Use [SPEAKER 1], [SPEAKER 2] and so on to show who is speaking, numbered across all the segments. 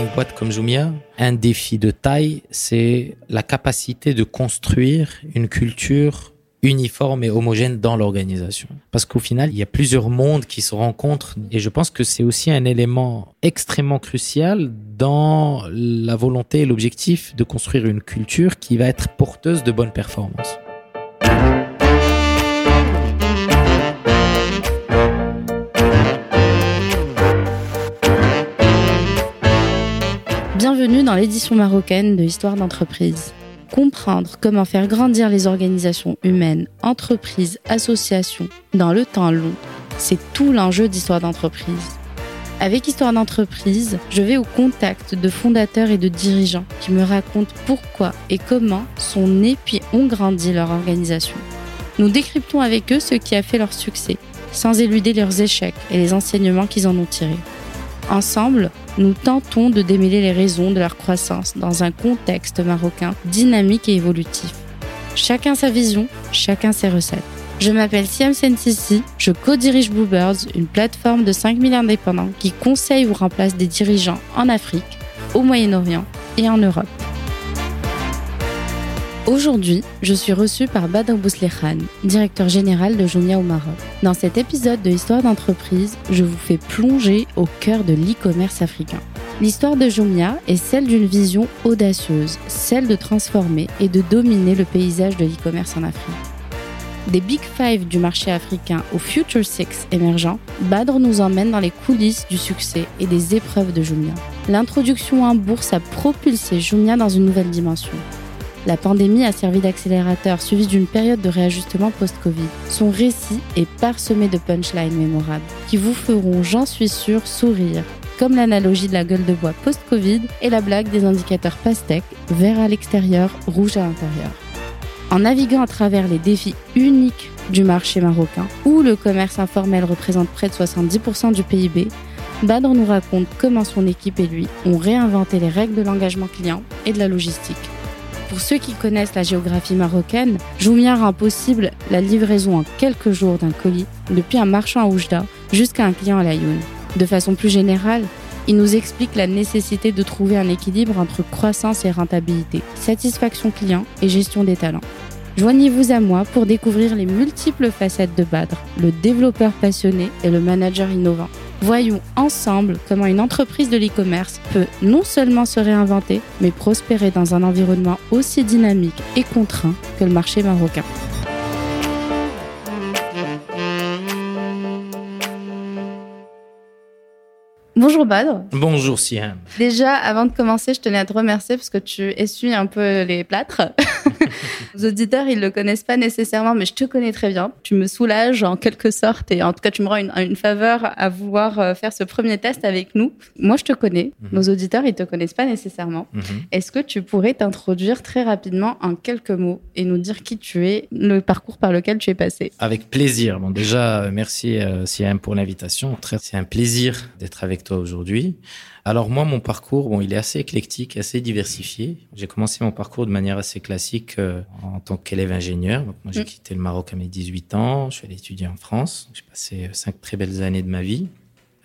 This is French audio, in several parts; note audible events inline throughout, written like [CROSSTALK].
[SPEAKER 1] une boîte comme Jumia, un défi de taille, c'est la capacité de construire une culture uniforme et homogène dans l'organisation. Parce qu'au final, il y a plusieurs mondes qui se rencontrent et je pense que c'est aussi un élément extrêmement crucial dans la volonté et l'objectif de construire une culture qui va être porteuse de bonnes performances.
[SPEAKER 2] Bienvenue dans l'édition marocaine de Histoire d'entreprise comprendre comment faire grandir les organisations humaines, entreprises, associations dans le temps long, c'est tout l'enjeu d'Histoire d'entreprise. Avec Histoire d'entreprise, je vais au contact de fondateurs et de dirigeants qui me racontent pourquoi et comment sont nés puis ont grandi leur organisation. Nous décryptons avec eux ce qui a fait leur succès, sans éluder leurs échecs et les enseignements qu'ils en ont tirés. Ensemble, nous tentons de démêler les raisons de leur croissance dans un contexte marocain dynamique et évolutif. Chacun sa vision, chacun ses recettes. Je m'appelle Siam Sensisi, je co-dirige Bluebirds, une plateforme de 5000 indépendants qui conseille ou remplace des dirigeants en Afrique, au Moyen-Orient et en Europe. Aujourd'hui, je suis reçue par Badr Bouslechan, directeur général de Jumia au Maroc. Dans cet épisode de Histoire d'entreprise, je vous fais plonger au cœur de l'e-commerce africain. L'histoire de Jumia est celle d'une vision audacieuse, celle de transformer et de dominer le paysage de l'e-commerce en Afrique. Des Big Five du marché africain au Future Six émergent, Badr nous emmène dans les coulisses du succès et des épreuves de Jumia. L'introduction en bourse a propulsé Jumia dans une nouvelle dimension. La pandémie a servi d'accélérateur suivi d'une période de réajustement post-Covid. Son récit est parsemé de punchlines mémorables qui vous feront, j'en suis sûr, sourire, comme l'analogie de la gueule de bois post-Covid et la blague des indicateurs pastèques, vert à l'extérieur, rouge à l'intérieur. En naviguant à travers les défis uniques du marché marocain, où le commerce informel représente près de 70% du PIB, Badr nous raconte comment son équipe et lui ont réinventé les règles de l'engagement client et de la logistique. Pour ceux qui connaissent la géographie marocaine, Jumia rend possible la livraison en quelques jours d'un colis depuis un marchand à Oujda jusqu'à un client à Laayoune. De façon plus générale, il nous explique la nécessité de trouver un équilibre entre croissance et rentabilité, satisfaction client et gestion des talents. Joignez-vous à moi pour découvrir les multiples facettes de Badr, le développeur passionné et le manager innovant. Voyons ensemble comment une entreprise de l'e-commerce peut non seulement se réinventer, mais prospérer dans un environnement aussi dynamique et contraint que le marché marocain. Bonjour Badr.
[SPEAKER 1] Bonjour Siam.
[SPEAKER 2] Déjà, avant de commencer, je tenais à te remercier parce que tu essuies un peu les plâtres. [LAUGHS] Les auditeurs, ils le connaissent pas nécessairement, mais je te connais très bien. Tu me soulages en quelque sorte et en tout cas, tu me rends une, faveur à vouloir euh, faire ce premier test avec nous. Moi, je te connais. Mhm. Nos auditeurs, ils te connaissent pas nécessairement. Mhm. Est-ce que tu pourrais t'introduire très rapidement en quelques mots et nous dire qui tu es, le parcours par lequel tu es passé?
[SPEAKER 1] Avec plaisir. Bon, déjà, euh, merci euh, Siam pour l'invitation. C'est un plaisir d'être avec toi aujourd'hui. Alors moi, mon parcours, bon, il est assez éclectique, assez diversifié. J'ai commencé mon parcours de manière assez classique euh, en tant qu'élève ingénieur. Donc moi, j'ai mm. quitté le Maroc à mes 18 ans. Je suis allé étudier en France. J'ai passé euh, cinq très belles années de ma vie.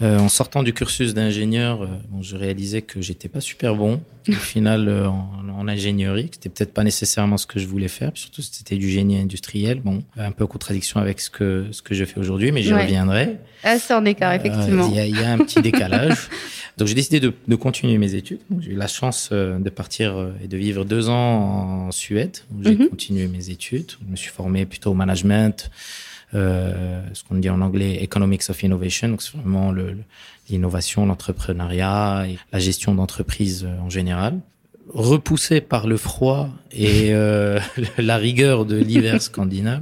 [SPEAKER 1] Euh, en sortant du cursus d'ingénieur, euh, bon, je réalisais que j'étais pas super bon au [LAUGHS] final euh, en, en, ingénierie, que c'était peut-être pas nécessairement ce que je voulais faire, surtout c'était du génie industriel, bon, un peu en contradiction avec ce que ce que je fais aujourd'hui, mais j'y reviendrai.
[SPEAKER 2] Ah, c'est écart effectivement.
[SPEAKER 1] Il y, y, a un petit [LAUGHS] décalage. Donc j'ai décidé de, de, continuer mes études. J'ai eu la chance de partir et de vivre deux ans en Suède, où j'ai mhm. continué mes études. Je me suis formé plutôt au management ce qu'on dit en anglais Economics of Innovation, donc c'est vraiment l'innovation, l'entrepreneuriat et la gestion d'entreprise euh, en général repoussé par le froid et euh, [LAUGHS] la rigueur de l'hiver scandinave.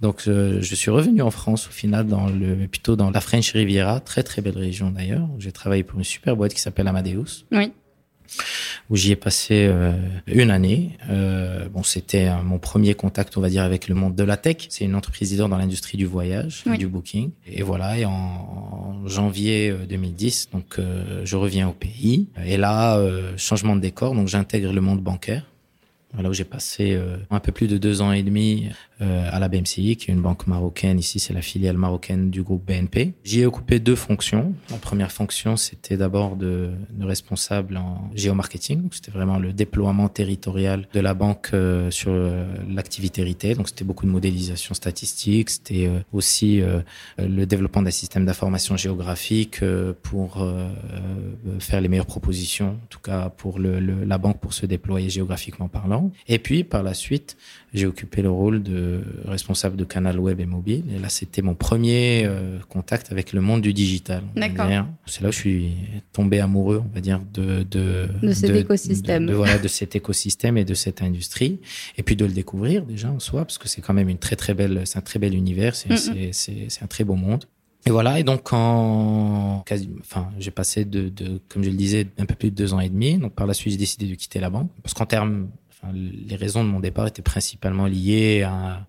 [SPEAKER 1] Donc je suis revenu en France au final dans le plutôt dans la French Riviera, très très belle région d'ailleurs. J'ai travaillé pour une super boîte qui s'appelle Amadeus.
[SPEAKER 2] Oui
[SPEAKER 1] où j'y ai passé euh, une année. Euh, bon, c'était mon premier contact, on va dire, avec le monde de la tech. C'est une entreprise leader dans l'industrie du voyage, du booking. Et voilà, et en, janvier 2010, euh, donc je reviens au pays. Et là, changement de décor, donc j'intègre le monde bancaire. Là où j'ai passé euh, un peu plus de deux ans et demi euh, à la BMCI, qui est une banque marocaine. Ici, c'est la filiale marocaine du groupe BNP. J'y ai occupé deux fonctions. La première fonction, c'était d'abord de, de, responsable en géomarketing. C'était vraiment le déploiement territorial de la banque euh, sur l'activité retail. Donc, c'était beaucoup de modélisation statistique. C'était aussi le développement d'un système d'information géographique pour faire les meilleures propositions, en tout cas pour le, la banque pour se déployer géographiquement parlant. Et puis, par la suite, j'ai occupé le rôle de responsable de canal web et mobile. Et là, c'était mon premier euh, contact avec le monde du digital.
[SPEAKER 2] D'accord.
[SPEAKER 1] C'est là où je suis tombé amoureux, on va dire, de
[SPEAKER 2] de, de cet écosystème.
[SPEAKER 1] De, voilà, de cet écosystème et de cette industrie. Et puis de le découvrir déjà en soi, parce que c'est quand même une très très belle, c'est un très bel univers, c'est c'est un très beau monde. Et voilà, et donc en enfin, j'ai passé de, de, comme je le disais, un peu plus de deux ans et demi. Donc par la suite, j'ai décidé de quitter la banque parce qu'en termes, les raisons de mon départ étaient principalement liées à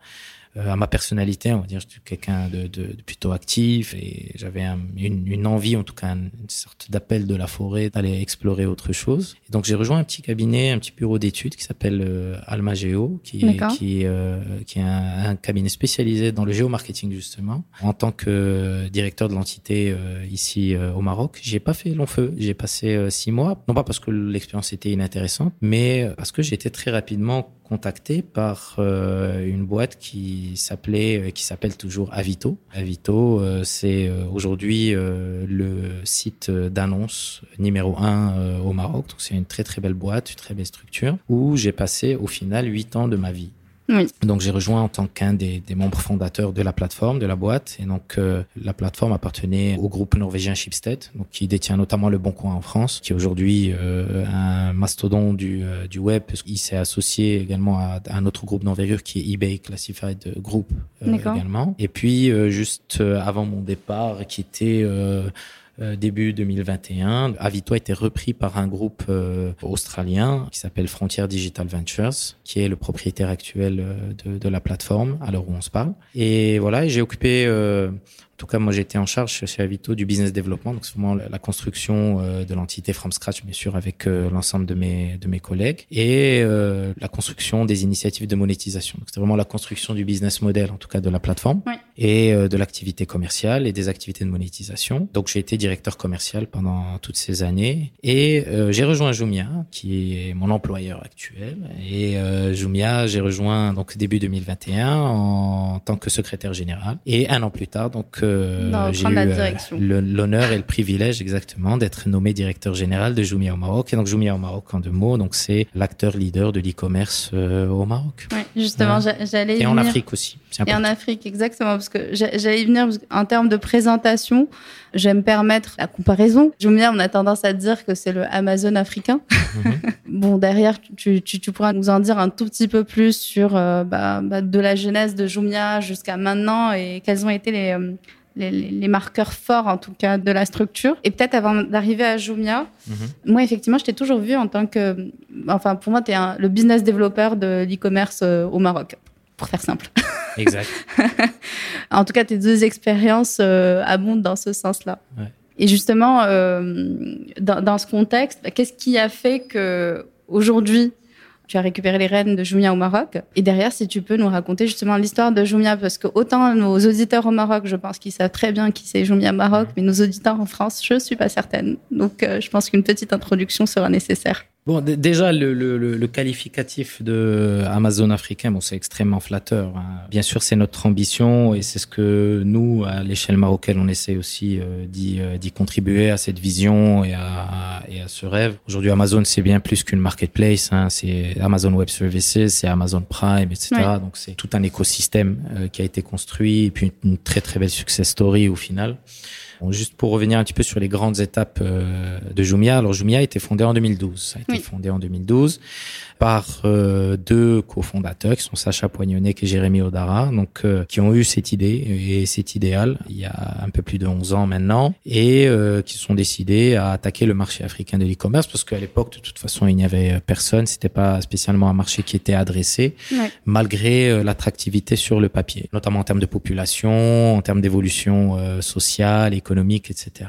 [SPEAKER 1] à ma personnalité. On va dire, je suis quelqu'un de, de, de, plutôt actif et j'avais une, une, envie, en tout cas, une, sorte d'appel de la forêt d'aller explorer autre chose. Et donc, j'ai rejoint un petit cabinet, un petit bureau d'études qui s'appelle euh, Almageo, qui est, qui, euh, qui est un, un, cabinet spécialisé dans le géomarketing, justement. En tant que directeur de l'entité euh, ici au Maroc, j'ai pas fait long feu. J'ai passé six mois, non pas parce que l'expérience était inintéressante, mais parce que j'étais très rapidement contacté par euh, une boîte qui s'appelait, euh, qui s'appelle toujours Avito. Avito, euh, c'est aujourd'hui le site d'annonce numéro un au Maroc. Donc c'est une très très belle boîte, une très belle structure où j'ai passé au final huit ans de ma vie. Donc j'ai rejoint en tant qu'un des, des, membres fondateurs de la plateforme, de la boîte. Et donc euh, la plateforme appartenait au groupe norvégien Schibsted, donc qui détient notamment le Bon Coin en France, qui est aujourd'hui euh, un mastodon du, euh, du web. Il s'est associé également à, un autre groupe d'envergure qui est eBay Classified Group également. Et puis juste avant mon départ, qui était euh, début 2021. Avito a été repris par un groupe euh, australien qui s'appelle Frontier Digital Ventures, qui est le propriétaire actuel euh, de, de, la plateforme à l'heure où on se parle. Et voilà, j'ai occupé tout cas, moi, j'étais en charge chez Avito du business développement, donc c'est vraiment la construction euh, de l'entité from scratch, bien sûr, avec euh, l'ensemble de mes de mes collègues, et euh, la construction des initiatives de monétisation. Donc c'est vraiment la construction du business model, en tout cas de la plateforme, et de l'activité commerciale et des activités de monétisation. Donc j'ai été directeur commercial pendant toutes ces années, et j'ai rejoint Jumia, qui est mon employeur actuel. Et Jumia, j'ai rejoint donc début 2021 en tant que secrétaire général, et un an plus tard, donc
[SPEAKER 2] j'ai eu
[SPEAKER 1] euh, l'honneur et le privilège exactement d'être nommé directeur général de Jumia au Maroc. Et donc Jumia au Maroc, en deux mots, donc c'est l'acteur leader de l'e-commerce euh, au Maroc.
[SPEAKER 2] Oui, justement, j'allais
[SPEAKER 1] et en Afrique aussi.
[SPEAKER 2] Et en Afrique, exactement, parce que j'allais y venir en termes de présentation. J'aime me permettre la comparaison. Jumia, on a tendance à dire que c'est le Amazon africain. Mhm. [LAUGHS] bon, derrière, tu, tu, tu, pourras nous en dire un tout petit peu plus sur euh, bah, bah, de la genèse de Jumia jusqu'à maintenant et quels ont été les, les, les, marqueurs forts en tout cas de la structure. Et peut-être avant d'arriver à Jumia, mhm. moi effectivement, je t'ai toujours vu en tant que, enfin pour moi, tu es le business développeur de l'e-commerce euh, au Maroc, pour faire simple.
[SPEAKER 1] Exact. [LAUGHS]
[SPEAKER 2] en tout cas, tes deux expériences euh, abondent dans ce sens-là. Ouais. Et justement, euh, dans, dans, ce contexte, qu'est-ce qui a fait que aujourd'hui tu as récupéré les rênes de Jumia au Maroc. Et derrière, si tu peux nous raconter justement l'histoire de Jumia, parce que autant nos auditeurs au Maroc, je pense qu'ils savent très bien qui c'est Jumia Maroc, mais nos auditeurs en France, je suis pas certaine. Donc, euh, je pense qu'une petite introduction sera nécessaire.
[SPEAKER 1] Bon, déjà le, le, le, qualificatif de Amazon africain, bon, c'est extrêmement flatteur. Hein. Bien sûr, c'est notre ambition et c'est ce que nous, à l'échelle marocaine, on essaie aussi euh, euh, d'y contribuer à cette vision et à, et à ce rêve. Aujourd'hui, Amazon, c'est bien plus qu'une marketplace. Hein. C'est Amazon Web Services, c'est Amazon Prime, etc. Donc, c'est tout un écosystème euh, qui a été construit et puis une, une très très belle success story au final juste pour revenir un petit peu sur les grandes étapes euh, de Jumia. Alors Jumia a été fondé en 2012. Ça a été fondé en 2012 par euh, deux cofondateurs qui sont Sacha Poignonnet et Jérémy Odara, donc euh, qui ont eu cette idée et cet idéal il y a un peu plus de 11 ans maintenant et euh, qui sont décidés à attaquer le marché africain de l'e-commerce parce qu'à l'époque de toute façon il n'y avait personne, c'était pas spécialement un marché qui était adressé malgré l'attractivité sur le papier, notamment en termes de population, en termes d'évolution sociale, économique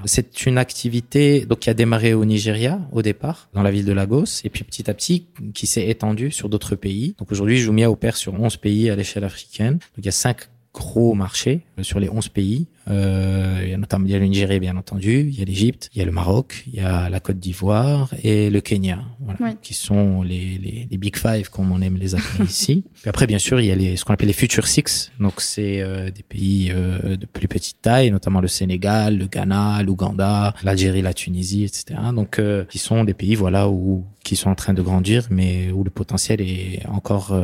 [SPEAKER 1] C'est une activité donc qui a démarré au Nigeria au départ, dans la ville de Lagos, et puis petit à petit qui s'est étendue sur d'autres pays. Donc aujourd'hui, Jumia opère sur 11 pays à l'échelle africaine. Donc il y a cinq gros marchés euh, sur les 11 pays. Euh, il y a notamment il y a le Nigeria bien entendu, il y a l'Égypte, il y a le Maroc, il y a la Côte d'Ivoire et le Kenya, voilà, qui sont les, les, les, big five comme on aime les appeler ici. Puis après bien sûr il y a les, ce qu'on appelle les future six, donc c'est euh, des pays euh, de plus petite taille, notamment le Sénégal, le Ghana, l'Ouganda, l'Algérie, la Tunisie, etc. Donc euh, qui sont des pays voilà où qui sont en train de grandir, mais où le potentiel est encore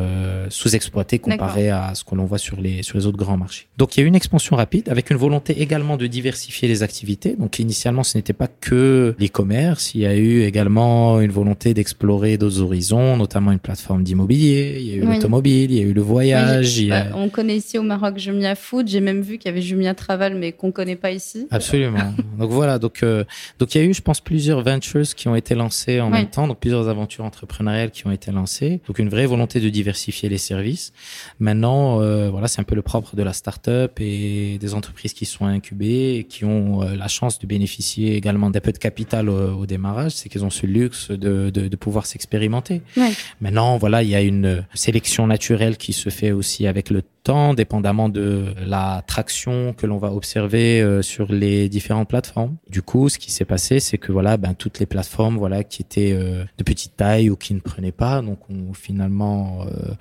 [SPEAKER 1] sous-exploité comparé à ce que l'on voit sur les sur les autres grands marchés. Donc il y a eu une expansion rapide avec une volonté également de diversifier les activités. Donc initialement, ce n'était pas que l'e-commerce. Il y a eu également une volonté d'explorer d'autres horizons, notamment une plateforme d'immobilier. Il y a eu l'automobile, il y a eu le voyage. il y a...
[SPEAKER 2] Bah, on connaît ici au Maroc Jumia Food. J'ai même vu qu'il y avait Jumia Travel, mais qu'on connaît pas ici.
[SPEAKER 1] Absolument. donc voilà. Donc euh, donc il y a eu, je pense, plusieurs ventures qui ont été lancées en même temps. Donc plusieurs aventures entrepreneuriales qui ont été lancées. Donc une vraie volonté de diversifier les services. Maintenant, euh, voilà, c'est un peu le propre de la start-up et des entreprises qui sont incubées et qui ont euh, la chance de bénéficier également d'un peu de capital au, démarrage, c'est qu'ils ont ce luxe de, de, de pouvoir s'expérimenter. Maintenant, voilà, il y a une sélection naturelle qui se fait aussi avec le temps, dépendamment de la traction que l'on va observer euh, sur les différentes plateformes. Du coup, ce qui s'est passé, c'est que voilà, ben toutes les plateformes, voilà, qui étaient euh, de petite taille ou qui ne prenaient pas, donc ont finalement euh,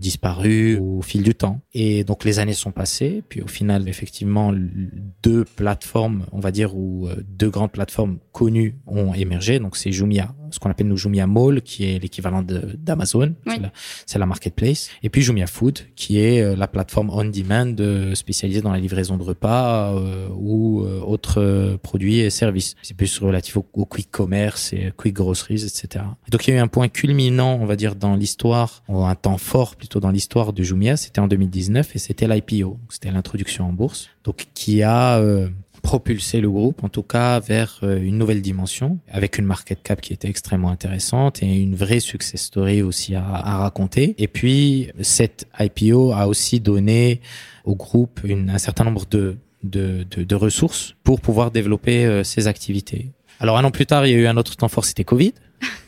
[SPEAKER 1] disparu au fil du temps. Et donc les années sont passées, puis au final, effectivement, deux plateformes, on va dire, ou deux grandes plateformes connues ont émergé. Donc c'est Jumia, ce qu'on appelle nous Jumia Mall, qui est l'équivalent d'Amazon, c'est la, marketplace, et puis Jumia Food, qui est la plateforme on-demand euh, spécialisée dans la livraison de repas euh, ou euh, autres produits et services. C'est plus relatif au, quick commerce et quick groceries, etc. donc il y a eu un point culminant, on va dire, dans l'histoire, un temps fort plutôt dans l'histoire de Jumia, c'était en 2019 et c'était l'IPO, c'était l'introduction en bourse, donc qui a propulser le groupe, en tout cas, vers euh, une nouvelle dimension, avec une market cap qui était extrêmement intéressante et une vraie success story aussi à, à raconter. Et puis, cette IPO a aussi donné au groupe une, un certain nombre de, de, de, de, ressources pour pouvoir développer euh, ses activités. Alors, un an plus tard, il y a eu un autre temps fort, c'était Covid.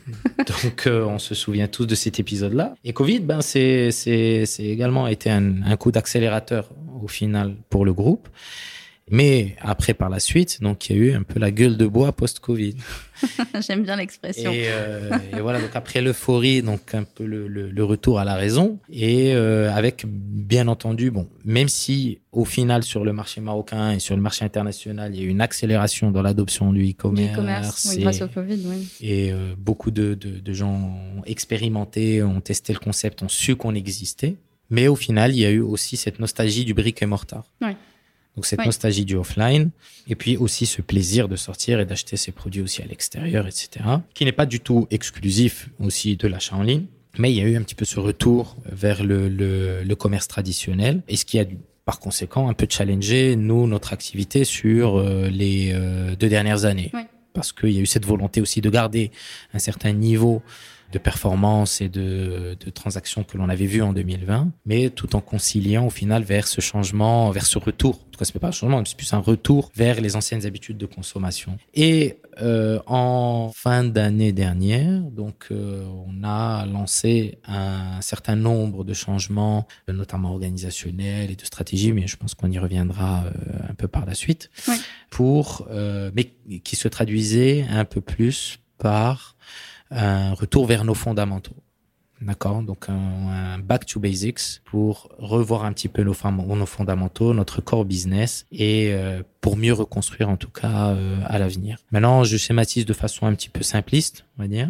[SPEAKER 1] [LAUGHS] Donc, euh, on se souvient tous de cet épisode-là. Et Covid, ben, c'est, également été un, un coup d'accélérateur au final pour le groupe. Mais après, par la suite, donc il y a eu un peu la gueule de bois post-Covid. [LAUGHS]
[SPEAKER 2] J'aime bien l'expression.
[SPEAKER 1] Et, euh, et, voilà, donc après l'euphorie, donc un peu le, le, le, retour à la raison, et euh, avec bien entendu, bon, même si au final sur le marché marocain et sur le marché international, il y a eu une accélération dans l'adoption du
[SPEAKER 2] e-commerce, oui, grâce au Covid, oui.
[SPEAKER 1] Et euh, beaucoup de, de, de gens ont expérimenté, ont testé le concept, ont su qu'on existait. Mais au final, il y a eu aussi cette nostalgie du brick et mortar.
[SPEAKER 2] Oui.
[SPEAKER 1] Donc cette nostalgie du offline, et puis aussi ce plaisir de sortir et d'acheter ses produits aussi à l'extérieur, etc. Qui n'est pas du tout exclusif aussi de l'achat en ligne, mais il y a eu un petit peu ce retour vers le, le, le commerce traditionnel, et ce qui a par conséquent un peu challengé nous notre activité sur euh, les euh, deux dernières années, parce qu'il y a eu cette volonté aussi de garder un certain niveau de performance et de, de transactions que l'on avait vu en 2020, mais tout en conciliant au final vers ce changement, vers ce retour. En tout cas, c'est pas un changement, c'est plus un retour vers les anciennes habitudes de consommation. Et euh, en fin d'année dernière, donc euh, on a lancé un certain nombre de changements, notamment organisationnels et de stratégie, mais je pense qu'on y reviendra euh, un peu par la suite,
[SPEAKER 2] oui.
[SPEAKER 1] pour euh, mais qui se traduisait un peu plus par un retour vers nos fondamentaux. D'accord? Donc un, un, back to basics pour revoir un petit peu nos, nos fondamentaux, notre core business et euh, pour mieux reconstruire en tout cas euh, à l'avenir. Maintenant, je schématise de façon un petit peu simpliste, on va dire.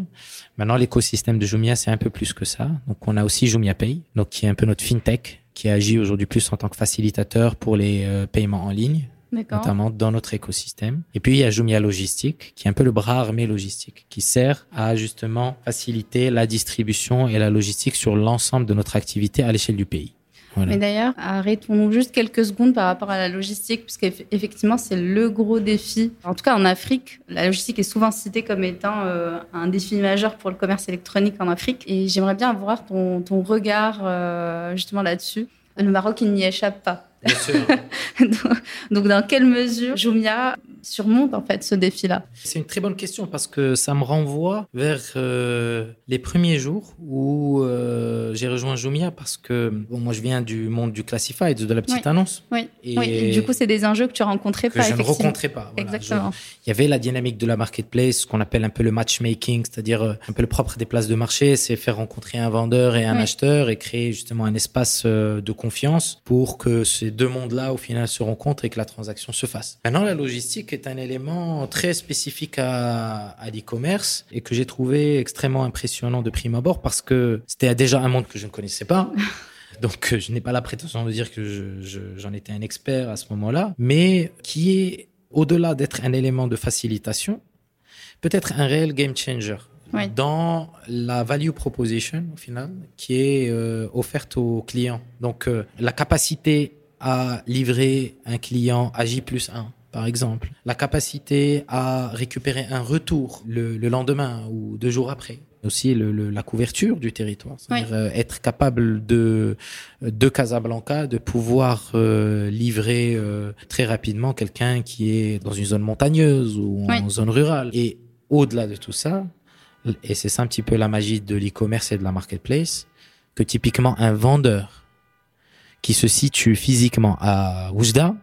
[SPEAKER 1] Maintenant, l'écosystème de Jumia, c'est un peu plus que ça. Donc on a aussi Jumia Pay, donc qui est un peu notre fintech qui agit aujourd'hui plus en tant que facilitateur pour les euh, paiements en ligne notamment dans notre écosystème. Et puis il y a Jumia Logistique, qui est un peu le bras armé logistique, qui sert à justement faciliter la distribution et la logistique sur l'ensemble de notre activité à l'échelle du pays.
[SPEAKER 2] Voilà. Mais d'ailleurs, arrêtons juste quelques secondes par rapport à la logistique, puisqu'effectivement, c'est le gros défi. En tout cas, en Afrique, la logistique est souvent citée comme étant euh, un défi majeur pour le commerce électronique en Afrique. Et j'aimerais bien avoir ton, ton regard euh, justement là-dessus. Le Maroc, il n'y échappe pas.
[SPEAKER 1] Bien sûr. [LAUGHS]
[SPEAKER 2] donc, dans quelle mesure Jumia surmonte en fait ce défi-là?
[SPEAKER 1] C'est une très bonne question parce que ça me renvoie vers euh, les premiers jours où euh, j'ai rejoint Jumia parce que bon, moi je viens du monde du classified, de la petite annonce.
[SPEAKER 2] Oui. Et, du coup, c'est des enjeux que tu rencontrais
[SPEAKER 1] que
[SPEAKER 2] pas.
[SPEAKER 1] je ne rencontrais pas.
[SPEAKER 2] Exactement.
[SPEAKER 1] il y avait la dynamique de la marketplace, ce qu'on appelle un peu le matchmaking, c'est-à-dire euh, un peu le propre des places de marché, c'est faire rencontrer un vendeur et un acheteur et créer justement un espace de confiance pour que ces deux mondes-là au final se rencontrent et que la transaction se fasse. Maintenant, la logistique est un élément très spécifique à, à l'e-commerce et que j'ai trouvé extrêmement impressionnant de prime abord parce que c'était déjà un monde que je ne connaissais pas. [LAUGHS] Donc, euh, je n'ai pas la prétention de dire que j'en étais un expert à ce moment-là, mais qui est, au-delà d'être un élément de facilitation, peut-être un réel game changer. dans la value proposition au final qui est euh, offerte aux clients. Donc euh, la capacité à livrer un client à J plus 1 par exemple, la capacité à récupérer un retour le, lendemain ou deux jours après, aussi le, la couverture du territoire, c'est-à-dire euh, être capable de de Casablanca de pouvoir euh, livrer euh, très rapidement quelqu'un qui est dans une zone montagneuse ou en zone rurale. Et au-delà de tout ça, et c'est ça un petit peu la magie de l'e-commerce et de la marketplace, que typiquement un vendeur qui se situe physiquement à Oujda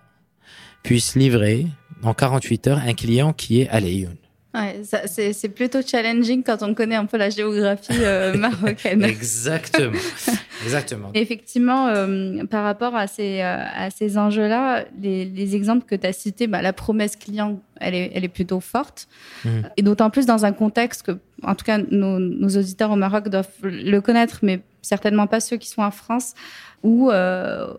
[SPEAKER 1] puisse livrer en 48 heures un client qui est à Lyon.
[SPEAKER 2] Ouais, c'est plutôt challenging quand on connaît un peu la géographie euh, [LAUGHS] marocaine.
[SPEAKER 1] Exactement. [LAUGHS] Exactement.
[SPEAKER 2] Effectivement, euh, par rapport à ces, euh, à ces enjeux-là, les, les, exemples que tu as cités, bah, la promesse client, elle est, elle est plutôt forte. Mmh. Et d'autant plus dans un contexte que, en tout cas, nos, nos auditeurs au Maroc doivent le connaître, mais certainement pas ceux qui sont en France où euh,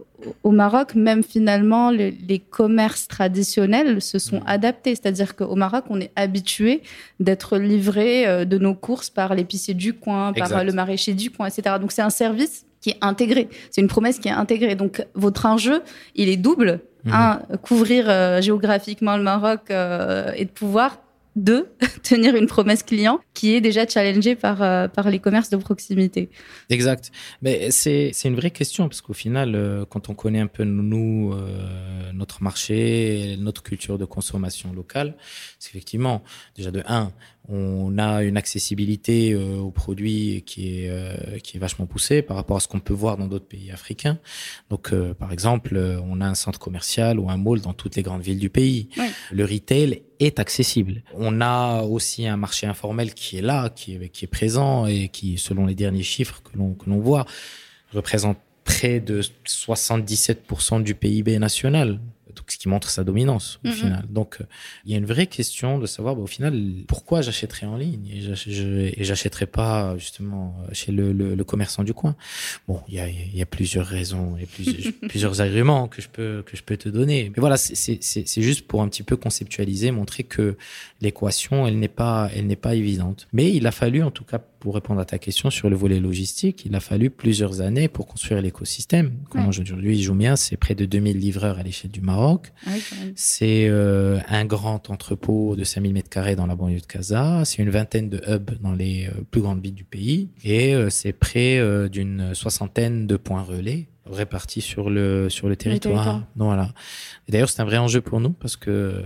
[SPEAKER 2] au Maroc, même finalement, les, commerces traditionnels se sont mmh. adaptés. C'est-à-dire qu'au Maroc, on est habitué d'être livré euh, de nos courses par l'épicier du coin, par le maraîcher du coin, etc. Donc c'est un service qui est intégré. C'est une promesse qui est intégrée. Donc votre enjeu, il est double. Mmh. Un, couvrir euh, géographiquement le Maroc et de pouvoir de [LAUGHS] tenir une promesse client qui est déjà challengée par, euh, par les commerces de proximité.
[SPEAKER 1] Exact. Mais c'est, une vraie question parce qu'au final, euh, quand on connaît un peu nous, euh, notre marché, notre culture de consommation locale, c'est effectivement déjà de un, on a une accessibilité euh, aux produits qui est euh, qui est vachement poussée par rapport à ce qu'on peut voir dans d'autres pays africains. Donc, euh, par exemple, on a un centre commercial ou un mall dans toutes les grandes villes du pays. Le retail est accessible. On a aussi un marché informel qui est là, qui est qui est présent et qui, selon les derniers chiffres que l'on que l'on voit, représente près de 77% du PIB national donc ce qui montre sa dominance au mm-hmm. final. Donc euh, il y a une vraie question de savoir bah, au final pourquoi j'achèterais en ligne et j'achèterais pas justement chez le, le, le, commerçant du coin. Bon, il y a, il y a plusieurs raisons, et plusieurs, [LAUGHS] plusieurs arguments que je peux que je peux te donner. Mais voilà, c'est c'est juste pour un petit peu conceptualiser, montrer que l'équation elle n'est pas elle n'est pas évidente. Mais il a fallu en tout cas pour répondre à ta question sur le volet logistique, il a fallu plusieurs années pour construire l'écosystème. Comme aujourd'hui, Jumia, c'est près de 2000 livreurs à l'échelle du Maroc. Ah c'est euh, un grand entrepôt de 5000 mètres carrés dans la banlieue de Casa. C'est une vingtaine de hubs dans les euh, plus grandes villes du pays. Et euh, c'est près d'une soixantaine de points relais répartis sur le sur le territoire. voilà. D'ailleurs, c'est un vrai enjeu pour nous parce que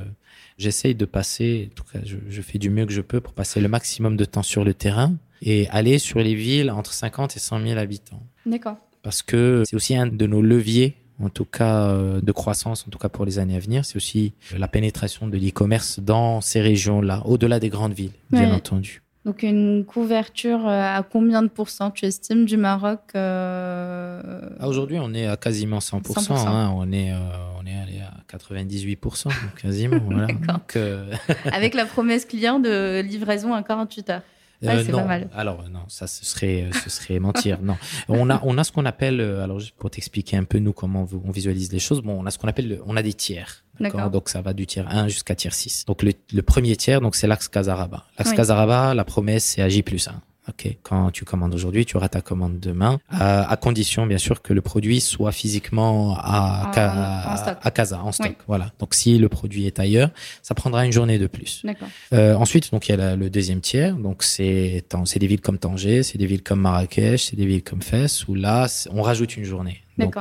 [SPEAKER 1] j'essaye de passer, en tout cas, je, je, fais du mieux que je peux pour passer le maximum de temps sur le terrain et aller sur les villes entre 50 et 100 000 habitants.
[SPEAKER 2] D'accord.
[SPEAKER 1] Parce que c'est aussi un de nos leviers en tout cas euh, de croissance, en tout cas pour les années à venir, c'est aussi la pénétration de l'e-commerce dans ces régions-là, au-delà des grandes villes, bien entendu.
[SPEAKER 2] Donc une couverture euh, à combien de pourcents tu estimes du Maroc euh...
[SPEAKER 1] Ah, aujourd'hui, on est à quasiment 100%. Hein, on est euh, on est allé à 98%, quasiment. [LAUGHS] voilà. [LAUGHS]
[SPEAKER 2] Avec la promesse client de livraison à 48 heures.
[SPEAKER 1] Euh, non, alors non, ça ce serait euh, ce serait mentir. Non, on a on a ce qu'on appelle euh, alors juste pour t'expliquer un peu nous comment on visualise les choses. Bon, on a ce qu'on appelle on a des tiers. D'accord? Donc ça va du tiers 1 jusqu'à tiers 6. Donc le, le premier tiers donc c'est l'axe Casaraba. L'axe Casaraba, la promesse c'est AJ plus 1. Ok, quand tu commandes aujourd'hui, tu auras ta commande demain, euh, à condition bien sûr que le produit soit physiquement à à, à, Casa en stock. Voilà. Donc si le produit est ailleurs, ça prendra une journée de plus.
[SPEAKER 2] D'accord.
[SPEAKER 1] Euh, ensuite, donc il y a le deuxième tiers. Donc c'est c'est des villes comme Tanger, c'est des villes comme Marrakech, c'est des villes comme Fès où là on rajoute une journée. Donc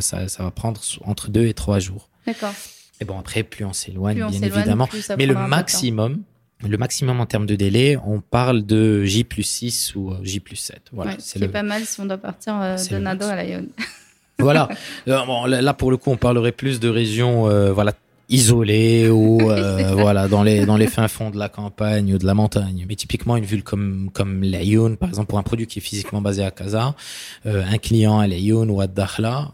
[SPEAKER 1] ça, ça va prendre entre deux et trois jours.
[SPEAKER 2] D'accord.
[SPEAKER 1] Et bon, après, plus on s'éloigne, bien évidemment. Mais le maximum, le maximum en termes de délai, on parle de J plus 6 ou J plus 7.
[SPEAKER 2] Voilà, c'est pas mal si on doit partir de Nado à Lyon. [LAUGHS]
[SPEAKER 1] voilà. Bon, là, pour le coup, on parlerait plus de régions euh, voilà, isolées ou [LAUGHS] euh, voilà, dans les, dans les fins fonds de la campagne ou de la montagne. Mais typiquement, une ville comme, comme Lyon, par exemple, pour un produit qui est physiquement basé à Casa, euh, un client à Lyon ou à Dakhla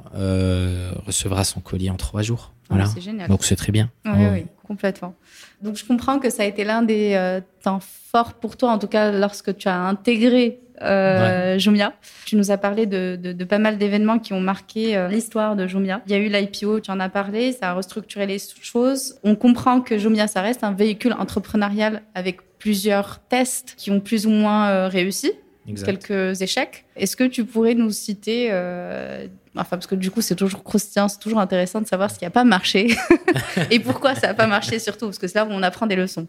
[SPEAKER 1] recevra son colis en trois jours. Voilà. C'est génial. Donc c'est très bien.
[SPEAKER 2] Oui, oui, complètement. Donc je comprends que ça a été l'un des euh, temps forts pour toi, en tout cas lorsque tu as intégré euh, Jumia. Tu nous as parlé de, de, de pas mal d'événements qui ont marqué euh, l'histoire de Jumia. Il y a eu l'IPO, tu en as parlé, ça a restructuré les choses. On comprend que Jumia, ça reste un véhicule entrepreneurial avec plusieurs tests qui ont plus ou moins euh, réussi. Quelques échecs. Est-ce que tu pourrais nous citer euh, Enfin, parce que du coup, c'est toujours croustillant, c'est toujours intéressant de savoir ce qui n'a pas marché [LAUGHS] et pourquoi ça n'a pas marché surtout, parce que c'est là où on apprend des leçons.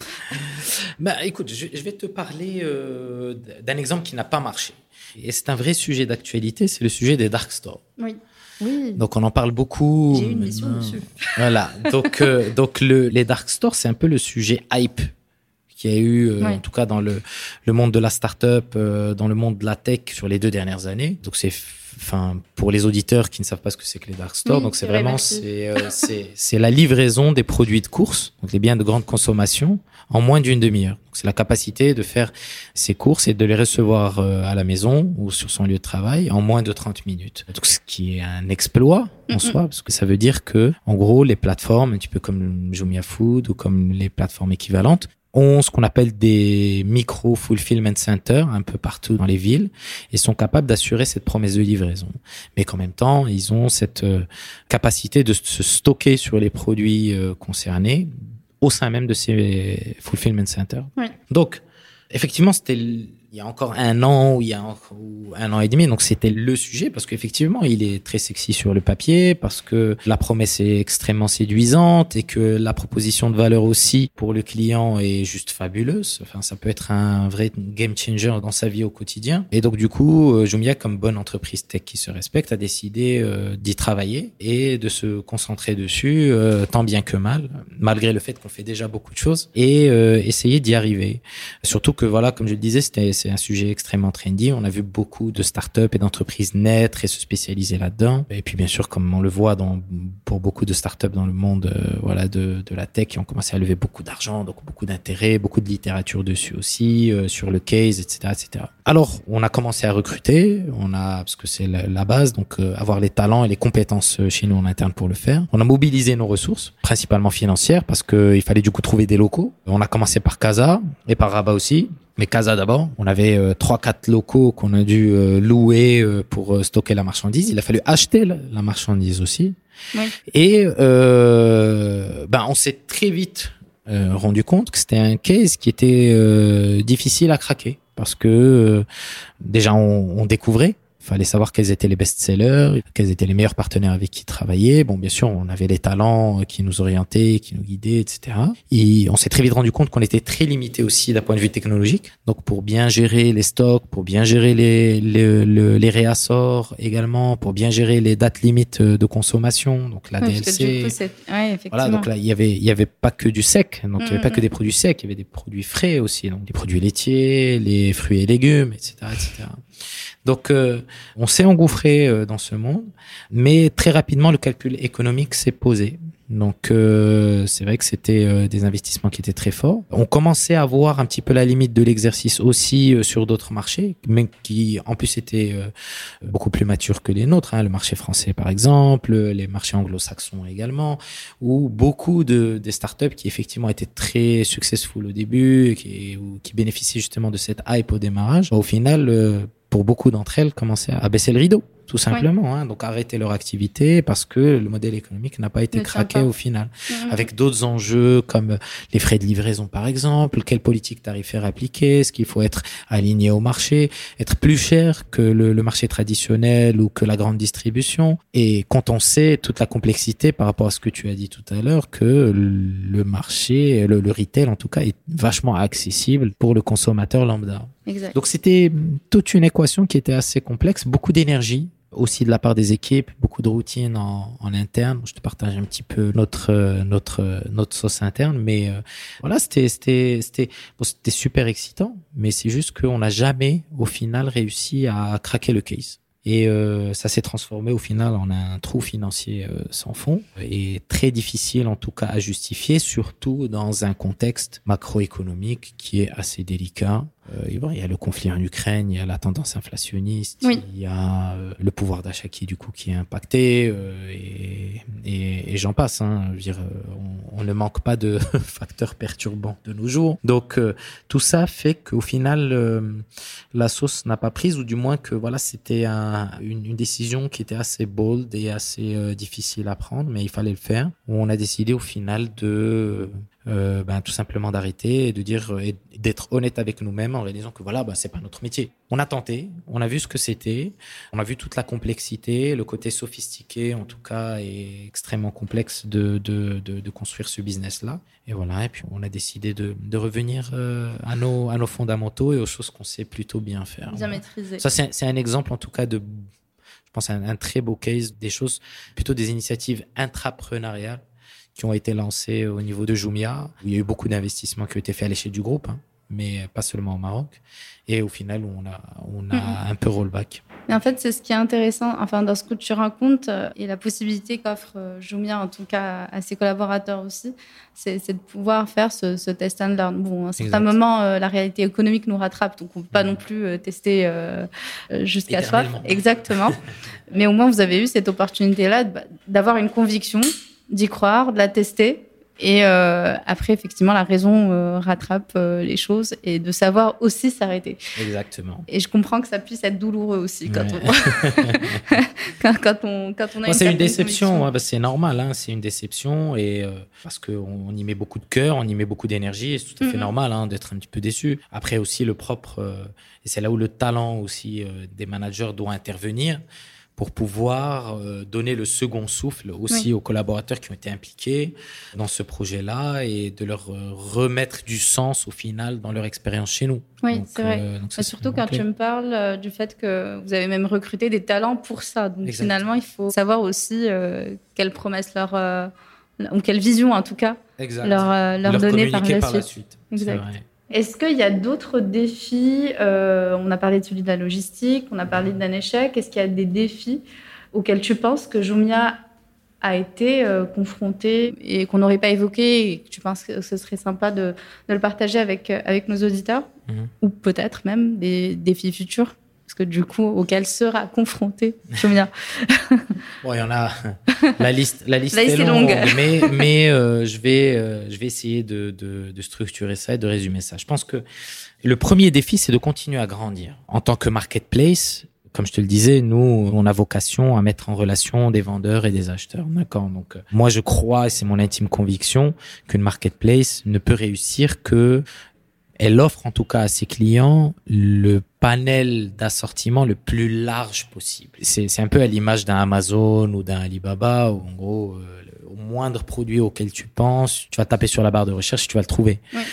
[SPEAKER 1] Bah, écoute, je, vais te parler euh, d'un exemple qui n'a pas marché. Et c'est un vrai sujet d'actualité, c'est le sujet des dark stores.
[SPEAKER 2] Oui. Oui.
[SPEAKER 1] Donc on en parle beaucoup.
[SPEAKER 2] J'ai une mission dessus.
[SPEAKER 1] Voilà. Donc euh, donc le, les dark stores c'est un peu le sujet hype qui a eu, euh, en tout cas dans le, le monde de la startup, euh, dans le monde de la tech sur les deux dernières années. Donc c'est enfin pour les auditeurs qui ne savent pas ce que c'est que les dark stores donc c'est vraiment euh, c'est c'est la livraison des produits de course donc les biens de grande consommation en moins d'une demi-heure. C'est la capacité de faire ses courses et de les recevoir à la maison ou sur son lieu de travail en moins de 30 minutes. Donc ce qui est un exploit en soi parce que ça veut dire que en gros les plateformes un petit peu comme Jumia Food ou comme les plateformes équivalentes ont ce qu'on appelle des micro fulfillment centers un peu partout dans les villes et sont capables d'assurer cette promesse de livraison. Mais qu'en même temps, ils ont cette euh, capacité de se stocker sur les produits euh, concernés au sein même de ces fulfillment centers. Donc, effectivement, c'était il y a encore un an ou il y a un, an et demi. Donc c'était le sujet parce qu'effectivement il est très sexy sur le papier parce que la promesse est extrêmement séduisante et que la proposition de valeur aussi pour le client est juste fabuleuse. Enfin ça peut être un vrai game changer dans sa vie au quotidien. Et donc du coup euh, Jumia comme bonne entreprise tech qui se respecte a décidé euh, d'y travailler et de se concentrer dessus euh, tant bien que mal malgré le fait qu'on fait déjà beaucoup de choses et essayer d'y arriver. Surtout que voilà comme je le disais c'était c'est un sujet extrêmement trendy. On a vu beaucoup de startups et d'entreprises naître et se spécialiser là-dedans. Et puis bien sûr, comme on le voit pour beaucoup de startups dans le monde, euh, voilà, de, de la tech, qui ont commencé à lever beaucoup d'argent, donc beaucoup d'intérêt, beaucoup de littérature dessus aussi, euh, sur le case, etc., etc. Alors, on a commencé à recruter. On a, parce que c'est la, base, donc euh, avoir les talents et les compétences chez nous en interne pour le faire. On a mobilisé nos ressources, principalement financières, parce qu'il fallait du coup trouver des locaux. On a commencé par Casa et par Rabat aussi, mais Casa d'abord, on avait euh, trois quatre locaux qu'on a dû euh, louer euh, pour stocker la marchandise. Il a fallu acheter la, marchandise aussi. Oui. Et ben on s'est très vite rendu compte que c'était un case qui était difficile à craquer parce que déjà on, on découvrait fallait savoir quels étaient les best-sellers, quels étaient les meilleurs partenaires avec qui travailler. Bon, bien sûr, on avait les talents qui nous orientaient, qui nous guidaient, etc. Et on s'est très vite rendu compte qu'on était très limité aussi d'un point de vue technologique. Donc, pour bien gérer les stocks, pour bien gérer les les, les, réassorts également, pour bien gérer les dates limites de consommation, donc la DLC. voilà, donc là, il y avait il y avait pas que du sec, donc il y avait pas que des produits secs, il y avait des produits frais aussi, donc des produits laitiers, les fruits et légumes, etc., etc. Donc, euh, on s'est engouffré euh, dans ce monde, mais très rapidement, le calcul économique s'est posé. Donc, euh, c'est vrai que c'était des investissements qui étaient très forts. On commençait à voir un petit peu la limite de l'exercice aussi sur d'autres marchés, mais qui en plus étaient beaucoup plus matures que les nôtres. Hein. Le marché français, par exemple, les marchés anglo-saxons également, où beaucoup de des startups qui effectivement étaient très successful au début, qui, ou qui bénéficiaient justement de cette hype au démarrage, au final pour beaucoup d'entre elles, commencer à baisser le rideau tout simplement. Hein. Donc arrêter leur activité parce que le modèle économique n'a pas été craqué au final. Mmh. Avec d'autres enjeux comme les frais de livraison par exemple, quelle politique tarifaire appliquer, est-ce qu'il faut être aligné au marché, être plus cher que le, marché traditionnel ou que la grande distribution. Et quand on sait toute la complexité par rapport à ce que tu as dit tout à l'heure, que le marché, le, le retail en tout cas, est vachement accessible pour le consommateur lambda.
[SPEAKER 2] Exact.
[SPEAKER 1] Donc c'était toute une équation qui était assez complexe, beaucoup d'énergie, aussi de la part des équipes, beaucoup de routines en, interne. Je te partage un petit peu notre notre notre sauce interne, mais euh, voilà, c'était c'était c'était bon, c'était super excitant, mais c'est juste qu'on n'a jamais au final réussi à craquer le case. Et euh, ça s'est transformé au final en un trou financier euh, sans fond et très difficile en tout cas à justifier, surtout dans un contexte macroéconomique qui est assez délicat euh, il y a le conflit en Ukraine, il y a la tendance inflationniste, il y a euh, le pouvoir d'achat qui du coup qui est impacté euh, et, et, et j'en passe. Hein. Je veux dire, on, on, ne manque pas de [LAUGHS] facteurs perturbants de nos jours. Donc tout ça fait qu'au final la sauce n'a pas prise ou du moins que voilà c'était un, une, une, décision qui était assez bold et assez difficile à prendre, mais il fallait le faire. On a décidé au final de euh, ben, tout simplement d'arrêter et de dire euh, d'être honnête avec nous-mêmes en réalisant que voilà, ben, c'est pas notre métier. On a tenté, on a vu ce que c'était, on a vu toute la complexité, le côté sophistiqué en tout cas et extrêmement complexe de, de, de, de construire ce business-là. Et voilà, et puis on a décidé de, de revenir euh, à, nos, à nos fondamentaux et aux choses qu'on sait plutôt bien faire.
[SPEAKER 2] Bien maîtriser.
[SPEAKER 1] Ça, c'est un exemple en tout cas de, je pense, un, un très beau case, des choses, plutôt des initiatives intrapreneuriales qui ont été lancés au niveau de Jumia. Il y a eu beaucoup d'investissements qui ont été faits à l'échelle du groupe, hein, mais pas seulement au Maroc. Et au final, on a, on a mm-hmm. un peu rollback.
[SPEAKER 2] Mais en fait, c'est ce qui est intéressant, enfin, dans ce que tu racontes, euh, et la possibilité qu'offre euh, Jumia, en tout cas à ses collaborateurs aussi, c'est de pouvoir faire ce, ce, test and learn. Bon, à un certain moment, euh, la réalité économique nous rattrape, donc on ne peut pas mm-hmm. non plus tester jusqu'à soi. Exactement. [LAUGHS] Mais au moins, vous avez eu cette opportunité-là d'avoir une conviction d'y croire, de la tester. Et euh, après, effectivement, la raison euh, rattrape euh, les choses et de savoir aussi s'arrêter.
[SPEAKER 1] Exactement.
[SPEAKER 2] Et je comprends que ça puisse être douloureux aussi quand, on... [LAUGHS] [LAUGHS] quand, quand, on quand on a
[SPEAKER 1] C'est une déception, ouais, bah, c'est normal, hein, c'est une déception et parce qu'on y met beaucoup de cœur, on y met beaucoup d'énergie et c'est tout à fait mm -hmm. normal hein, d'être un petit peu déçu. Après aussi le propre et c'est là où le talent aussi des managers doit intervenir pour pouvoir euh, donner le second souffle aussi oui. aux collaborateurs qui ont été impliqués dans ce projet-là et de leur euh, remettre du sens au final dans leur expérience chez nous.
[SPEAKER 2] Oui, c'est vrai. Euh, ça, surtout quand tu me parles euh, du fait que vous avez même recruté des talents pour ça. Donc Exactement. finalement, il faut savoir aussi euh, quelles promesses leur ou quelle vision en tout cas
[SPEAKER 1] exact.
[SPEAKER 2] leur, leur, leur donner par la,
[SPEAKER 1] par
[SPEAKER 2] suite.
[SPEAKER 1] la suite.
[SPEAKER 2] Exact. Est-ce qu'il y a d'autres défis euh, On a parlé de celui de la logistique, on a parlé d'un échec. Est-ce qu'il y a des défis auxquels tu penses que Jumia a été euh, confronté et qu'on n'aurait pas évoqué et que tu penses que ce serait sympa de, de le partager avec, avec nos auditeurs -hmm. Ou peut-être même des défis futurs parce que du coup, auquel sera confronté Jumia
[SPEAKER 1] Bon, il y en a. La liste, la liste, la liste est, longue, est longue. mais, mais euh, je, vais, euh, je vais essayer de, de, de, structurer ça et de résumer ça. Je pense que le premier défi, c'est de continuer à grandir. En tant que marketplace, comme je te le disais, nous, on a vocation à mettre en relation des vendeurs et des acheteurs. D'accord? Donc, euh, moi, je crois, et c'est mon intime conviction, qu'une marketplace ne peut réussir que elle offre en tout cas à ses clients le panel d'assortiment le plus large possible. C'est un peu à l'image d'un Amazon ou d'un Alibaba où en gros, euh, au moindre produit auquel tu penses, tu vas taper sur la barre de recherche et tu vas le trouver.
[SPEAKER 2] Ouais.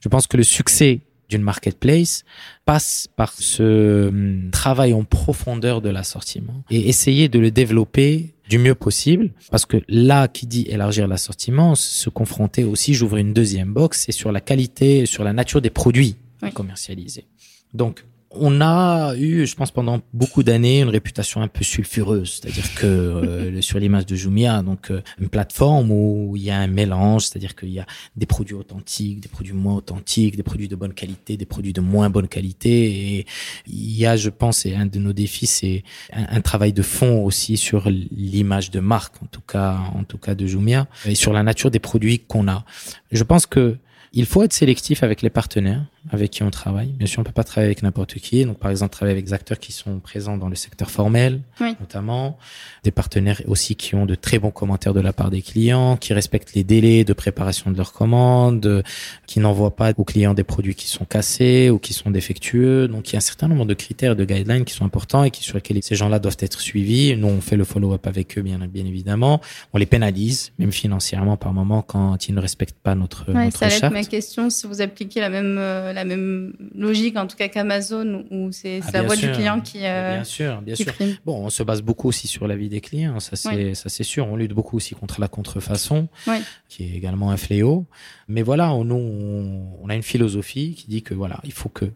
[SPEAKER 1] Je pense que le succès d'une marketplace passe par ce hum, travail en profondeur de l'assortiment et essayer de le développer du mieux possible parce que là qui dit élargir l'assortiment se confronter aussi j'ouvre une deuxième box c'est sur la qualité sur la nature des produits oui. commercialisés donc on a eu, je pense, pendant beaucoup d'années, une réputation un peu sulfureuse, c'est-à-dire que euh, [LAUGHS] sur l'image de Jumia, donc euh, une plateforme où il y a un mélange, c'est-à-dire qu'il y a des produits authentiques, des produits moins authentiques, des produits de bonne qualité, des produits de moins bonne qualité, et il y a, je pense, et un de nos défis, c'est un, un, travail de fond aussi sur l'image de marque, en tout cas, en tout cas de Jumia, et sur la nature des produits qu'on a. Je pense que il faut être sélectif avec les partenaires avec qui on travaille. Bien sûr, on peut pas travailler avec n'importe qui. Donc, par exemple, travailler avec des acteurs qui sont présents dans le secteur formel,
[SPEAKER 2] oui.
[SPEAKER 1] notamment des partenaires aussi qui ont de très bons commentaires de la part des clients, qui respectent les délais de préparation de leurs commandes, qui n'envoient pas aux clients des produits qui sont cassés ou qui sont défectueux. Donc, il y a un certain nombre de critères, de guidelines qui sont importants et qui sur lesquels ces gens-là doivent être suivis. Nous, on fait le follow-up avec eux, bien, bien évidemment. On les pénalise, même financièrement par moment, quand ils ne respectent pas notre,
[SPEAKER 2] ouais,
[SPEAKER 1] notre
[SPEAKER 2] ça
[SPEAKER 1] charte.
[SPEAKER 2] ma question si vous appliquez la même euh, la même logique, en tout cas qu'Amazon, où c'est
[SPEAKER 1] Ah,
[SPEAKER 2] la
[SPEAKER 1] bien
[SPEAKER 2] voix du client qui, euh,
[SPEAKER 1] Bien sûr, bien sûr.
[SPEAKER 2] prime.
[SPEAKER 1] Bon, on se base beaucoup aussi sur l'avis des clients, ça c'est ça c'est sûr. On lutte beaucoup aussi contre la contrefaçon,
[SPEAKER 2] Oui.
[SPEAKER 1] qui est également un fléau. Mais voilà, on, nous, on, on a une philosophie qui dit que voilà, il faut que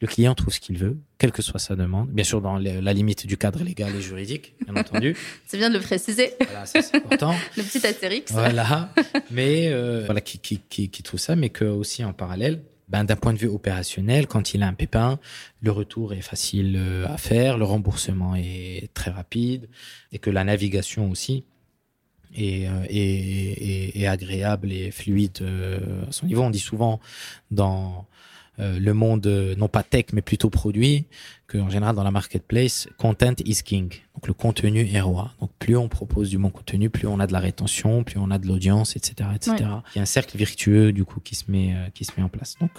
[SPEAKER 1] le client trouve ce qu'il veut, quelle que soit sa demande, bien sûr dans la limite du cadre légal et juridique, bien [LAUGHS] entendu.
[SPEAKER 2] C'est bien de le préciser,
[SPEAKER 1] Voilà, c'est important. [LAUGHS]
[SPEAKER 2] le petit astérix.
[SPEAKER 1] Voilà, mais euh, voilà qui, qui, qui, qui trouve ça, mais que aussi en parallèle, ben, d'un point de vue opérationnel, quand il a un pépin, le retour est facile euh, à faire, le remboursement est très rapide, et que la navigation aussi est, euh, est, est, est agréable et fluide euh, à son niveau. On dit souvent dans euh, le monde, euh, non pas tech, mais plutôt produit, qu'en général dans la marketplace, content is king. Donc le contenu est roi. Donc plus on propose du bon contenu, plus on a de la rétention, plus on a de l'audience, etc., etc.
[SPEAKER 2] Ouais.
[SPEAKER 1] Il y a un cercle virtueux du coup qui se met euh, qui se met en place. Donc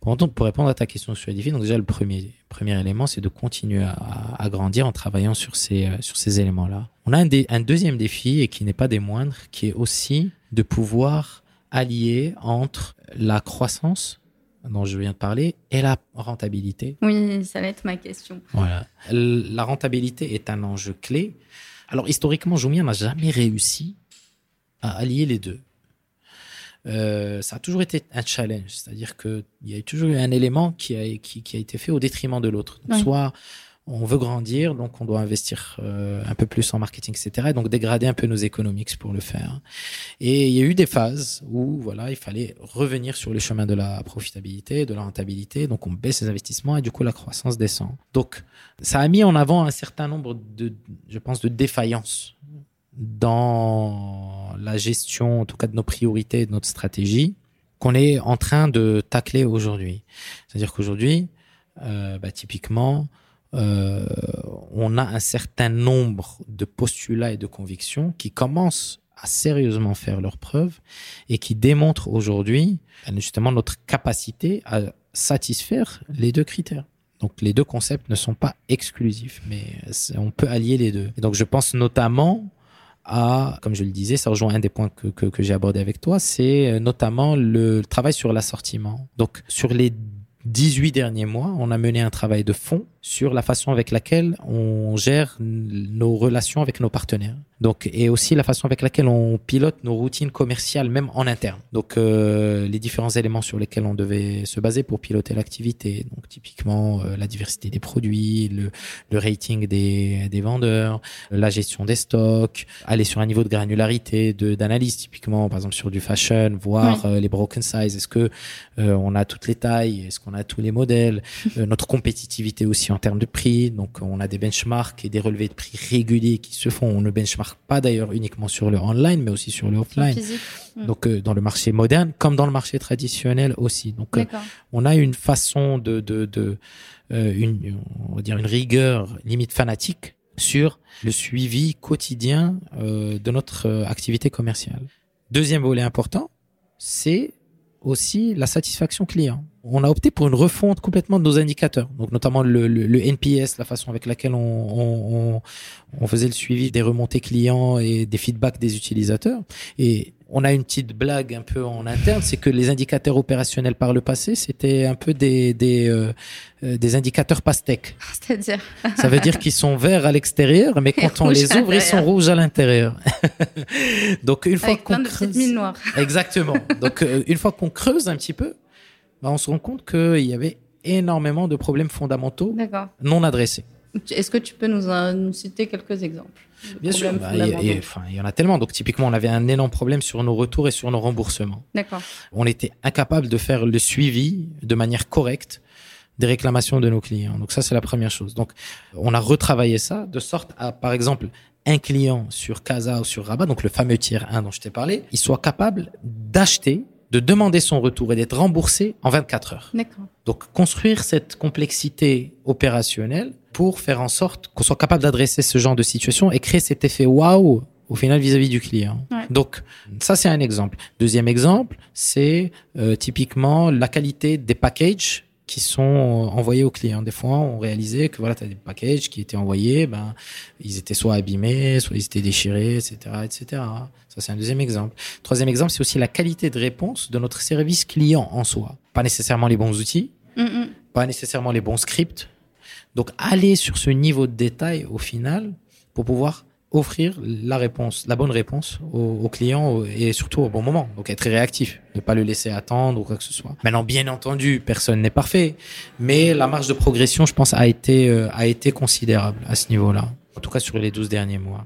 [SPEAKER 1] pour, pour répondre à ta question sur les défis, donc déjà le premier premier élément, c'est de continuer à, à grandir en travaillant sur ces euh, sur ces éléments-là. On a un, dé- un deuxième défi et qui n'est pas des moindres, qui est aussi de pouvoir allier entre la croissance dont je viens de parler et la rentabilité.
[SPEAKER 2] Oui, ça va être ma question.
[SPEAKER 1] Voilà. La rentabilité est un enjeu clé. Alors historiquement, Jumia n'a jamais réussi à allier les deux. Euh, ça a toujours été un challenge, c'est-à-dire que il y a toujours eu un élément qui a, qui, qui a été fait au détriment de l'autre. Soit on veut grandir, donc on doit investir euh, un peu plus en marketing, etc. Et donc dégrader un peu nos économiques pour le faire. Et il y a eu des phases où voilà, il fallait revenir sur le chemin de la profitabilité, de la rentabilité. Donc on baisse les investissements et du coup la croissance descend. Donc ça a mis en avant un certain nombre de, je pense, de défaillances dans la gestion, en tout cas de nos priorités, de notre stratégie, qu'on est en train de tacler aujourd'hui. C'est-à-dire qu'aujourd'hui, euh, bah, typiquement, euh, on a un certain nombre de postulats et de convictions qui commencent à sérieusement faire leurs preuves et qui démontrent aujourd'hui euh, justement notre capacité à satisfaire les deux critères. Donc les deux concepts ne sont pas exclusifs, mais on peut allier les deux. Et donc je pense notamment à, comme je le disais, ça rejoint un des points que, que, que j'ai abordé avec toi, c'est euh, notamment le travail sur l'assortiment. Donc sur les 18 derniers mois, on a mené un travail de fond sur la façon avec laquelle on gère nos relations avec nos partenaires. Donc, et aussi la façon avec laquelle on pilote nos routines commerciales, même en interne. Donc, euh, les différents éléments sur lesquels on devait se baser pour piloter l'activité. Donc, typiquement, euh, la diversité des produits, le, le rating des, des vendeurs, la gestion des stocks, aller sur un niveau de granularité, de d'analyse, typiquement, par exemple, sur du fashion, voir euh, les broken size. Est-ce que euh, on a toutes les tailles? Est-ce qu'on a tous les modèles? [LAUGHS] Euh, Notre compétitivité aussi en termes de prix. Donc, on a des benchmarks et des relevés de prix réguliers qui se font. On ne benchmark pas d'ailleurs uniquement sur le online, mais aussi sur le offline.
[SPEAKER 2] Mm.
[SPEAKER 1] Donc, euh, dans le marché moderne, comme dans le marché traditionnel aussi. Donc, euh, on a une façon de, de, de euh, une, on va dire une rigueur limite fanatique sur le suivi quotidien de notre activité commerciale. Deuxième volet important, c'est aussi la satisfaction client. On a opté pour une refonte complètement de nos indicateurs, donc notamment le, le, le NPS, la façon avec laquelle on, on, on, on faisait le suivi des remontées clients et des feedbacks des utilisateurs. Et on a une petite blague un peu en interne, c'est que les indicateurs opérationnels par le passé, c'était un peu des des, euh, euh, des indicateurs pastèques.
[SPEAKER 2] C'est-à-dire. [LAUGHS]
[SPEAKER 1] Ça veut dire qu'ils sont verts à l'extérieur, mais quand on les ouvre, ils sont rouges à l'intérieur. [LAUGHS] Donc une fois qu'on creuse, exactement. Donc euh, une fois qu'on creuse un petit peu, bah, on se rend compte qu'il y avait énormément de problèmes fondamentaux non adressés.
[SPEAKER 2] Est-ce que tu peux nous, citer quelques exemples
[SPEAKER 1] Bien sûr, bah, et- et,
[SPEAKER 2] fondamentaux
[SPEAKER 1] enfin, il y en a tellement. Donc typiquement, on avait un énorme problème sur nos retours et sur nos remboursements.
[SPEAKER 2] D'accord.
[SPEAKER 1] on était incapable de faire le suivi de manière correcte des réclamations de nos clients. Donc ça, c'est la première chose. Donc, on a retravaillé ça de sorte à, par exemple, un client sur Casa ou sur Rabat, donc le fameux tiers 1 dont je t'ai parlé, il soit capable d'acheter, de demander son retour et d'être remboursé en 24 heures. Donc, construire cette complexité opérationnelle pour faire en sorte qu'on soit capable d'adresser ce genre de situation et créer cet effet waouh au final vis-à-vis du client.
[SPEAKER 2] Ouais.
[SPEAKER 1] Donc, ça, c'est un exemple. Deuxième exemple, c'est euh, typiquement la qualité des packages qui sont envoyés aux clients. Des fois, on réalisait que voilà, tu as des packages qui étaient envoyés, ben, ils étaient soit abîmés, soit ils étaient déchirés, etc., etc. Ça, c'est un deuxième exemple. Troisième exemple, c'est aussi la qualité de réponse de notre service client en soi. Pas nécessairement les bons outils, pas nécessairement les bons scripts. Donc, aller sur ce niveau de détail, au final, pour pouvoir offrir la réponse, la bonne réponse au, client et surtout au bon moment. Donc être réactif, ne pas le laisser attendre ou quoi que ce soit. Maintenant, bien entendu, personne n'est parfait, mais la marge de progression, je pense, a été euh, a été considérable à ce niveau-là. En tout cas, sur les 12 derniers mois.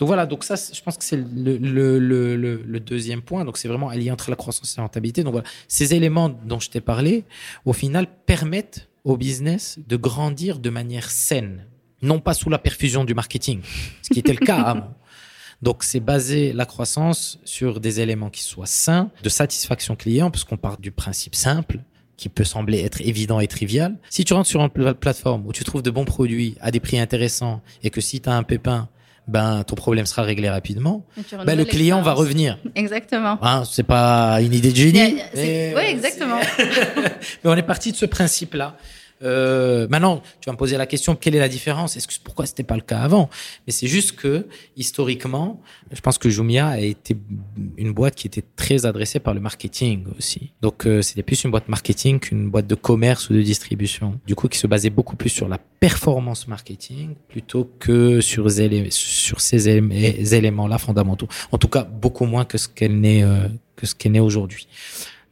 [SPEAKER 1] Donc voilà, donc ça, je pense que c'est le, le, le, le, deuxième point. Donc c'est vraiment allié entre la croissance et la rentabilité. Donc voilà, ces éléments dont je t'ai parlé, au final, permettent au business de grandir de manière saine non pas sous la perfusion du marketing, ce qui était le cas [LAUGHS] avant. Donc, c'est basé la croissance sur des éléments qui soient sains, de satisfaction client, puisqu'on part du principe simple, qui peut sembler être évident et trivial. Si tu rentres sur une plateforme où tu trouves de bons produits à des prix intéressants et que si tu as un pépin, ben ton problème sera réglé rapidement. Ben, le client va revenir.
[SPEAKER 2] Exactement.
[SPEAKER 1] Hein, c'est pas une idée de génie.
[SPEAKER 2] Oui, exactement. [LAUGHS]
[SPEAKER 1] mais on est parti de ce principe-là. Euh, maintenant, tu vas me poser la question quelle est la différence? Est-ce que pourquoi c'était pas le cas avant? Mais c'est juste que historiquement, je pense que Jumia a été une boîte qui était très adressée par le marketing aussi. Donc euh, c'était plus une boîte marketing qu'une boîte de commerce ou de distribution. Du coup, qui se basait beaucoup plus sur la performance marketing plutôt que sur, ces éléments-là fondamentaux. En tout cas, beaucoup moins que ce qu'elle n'est euh, que ce qu'elle n'est aujourd'hui.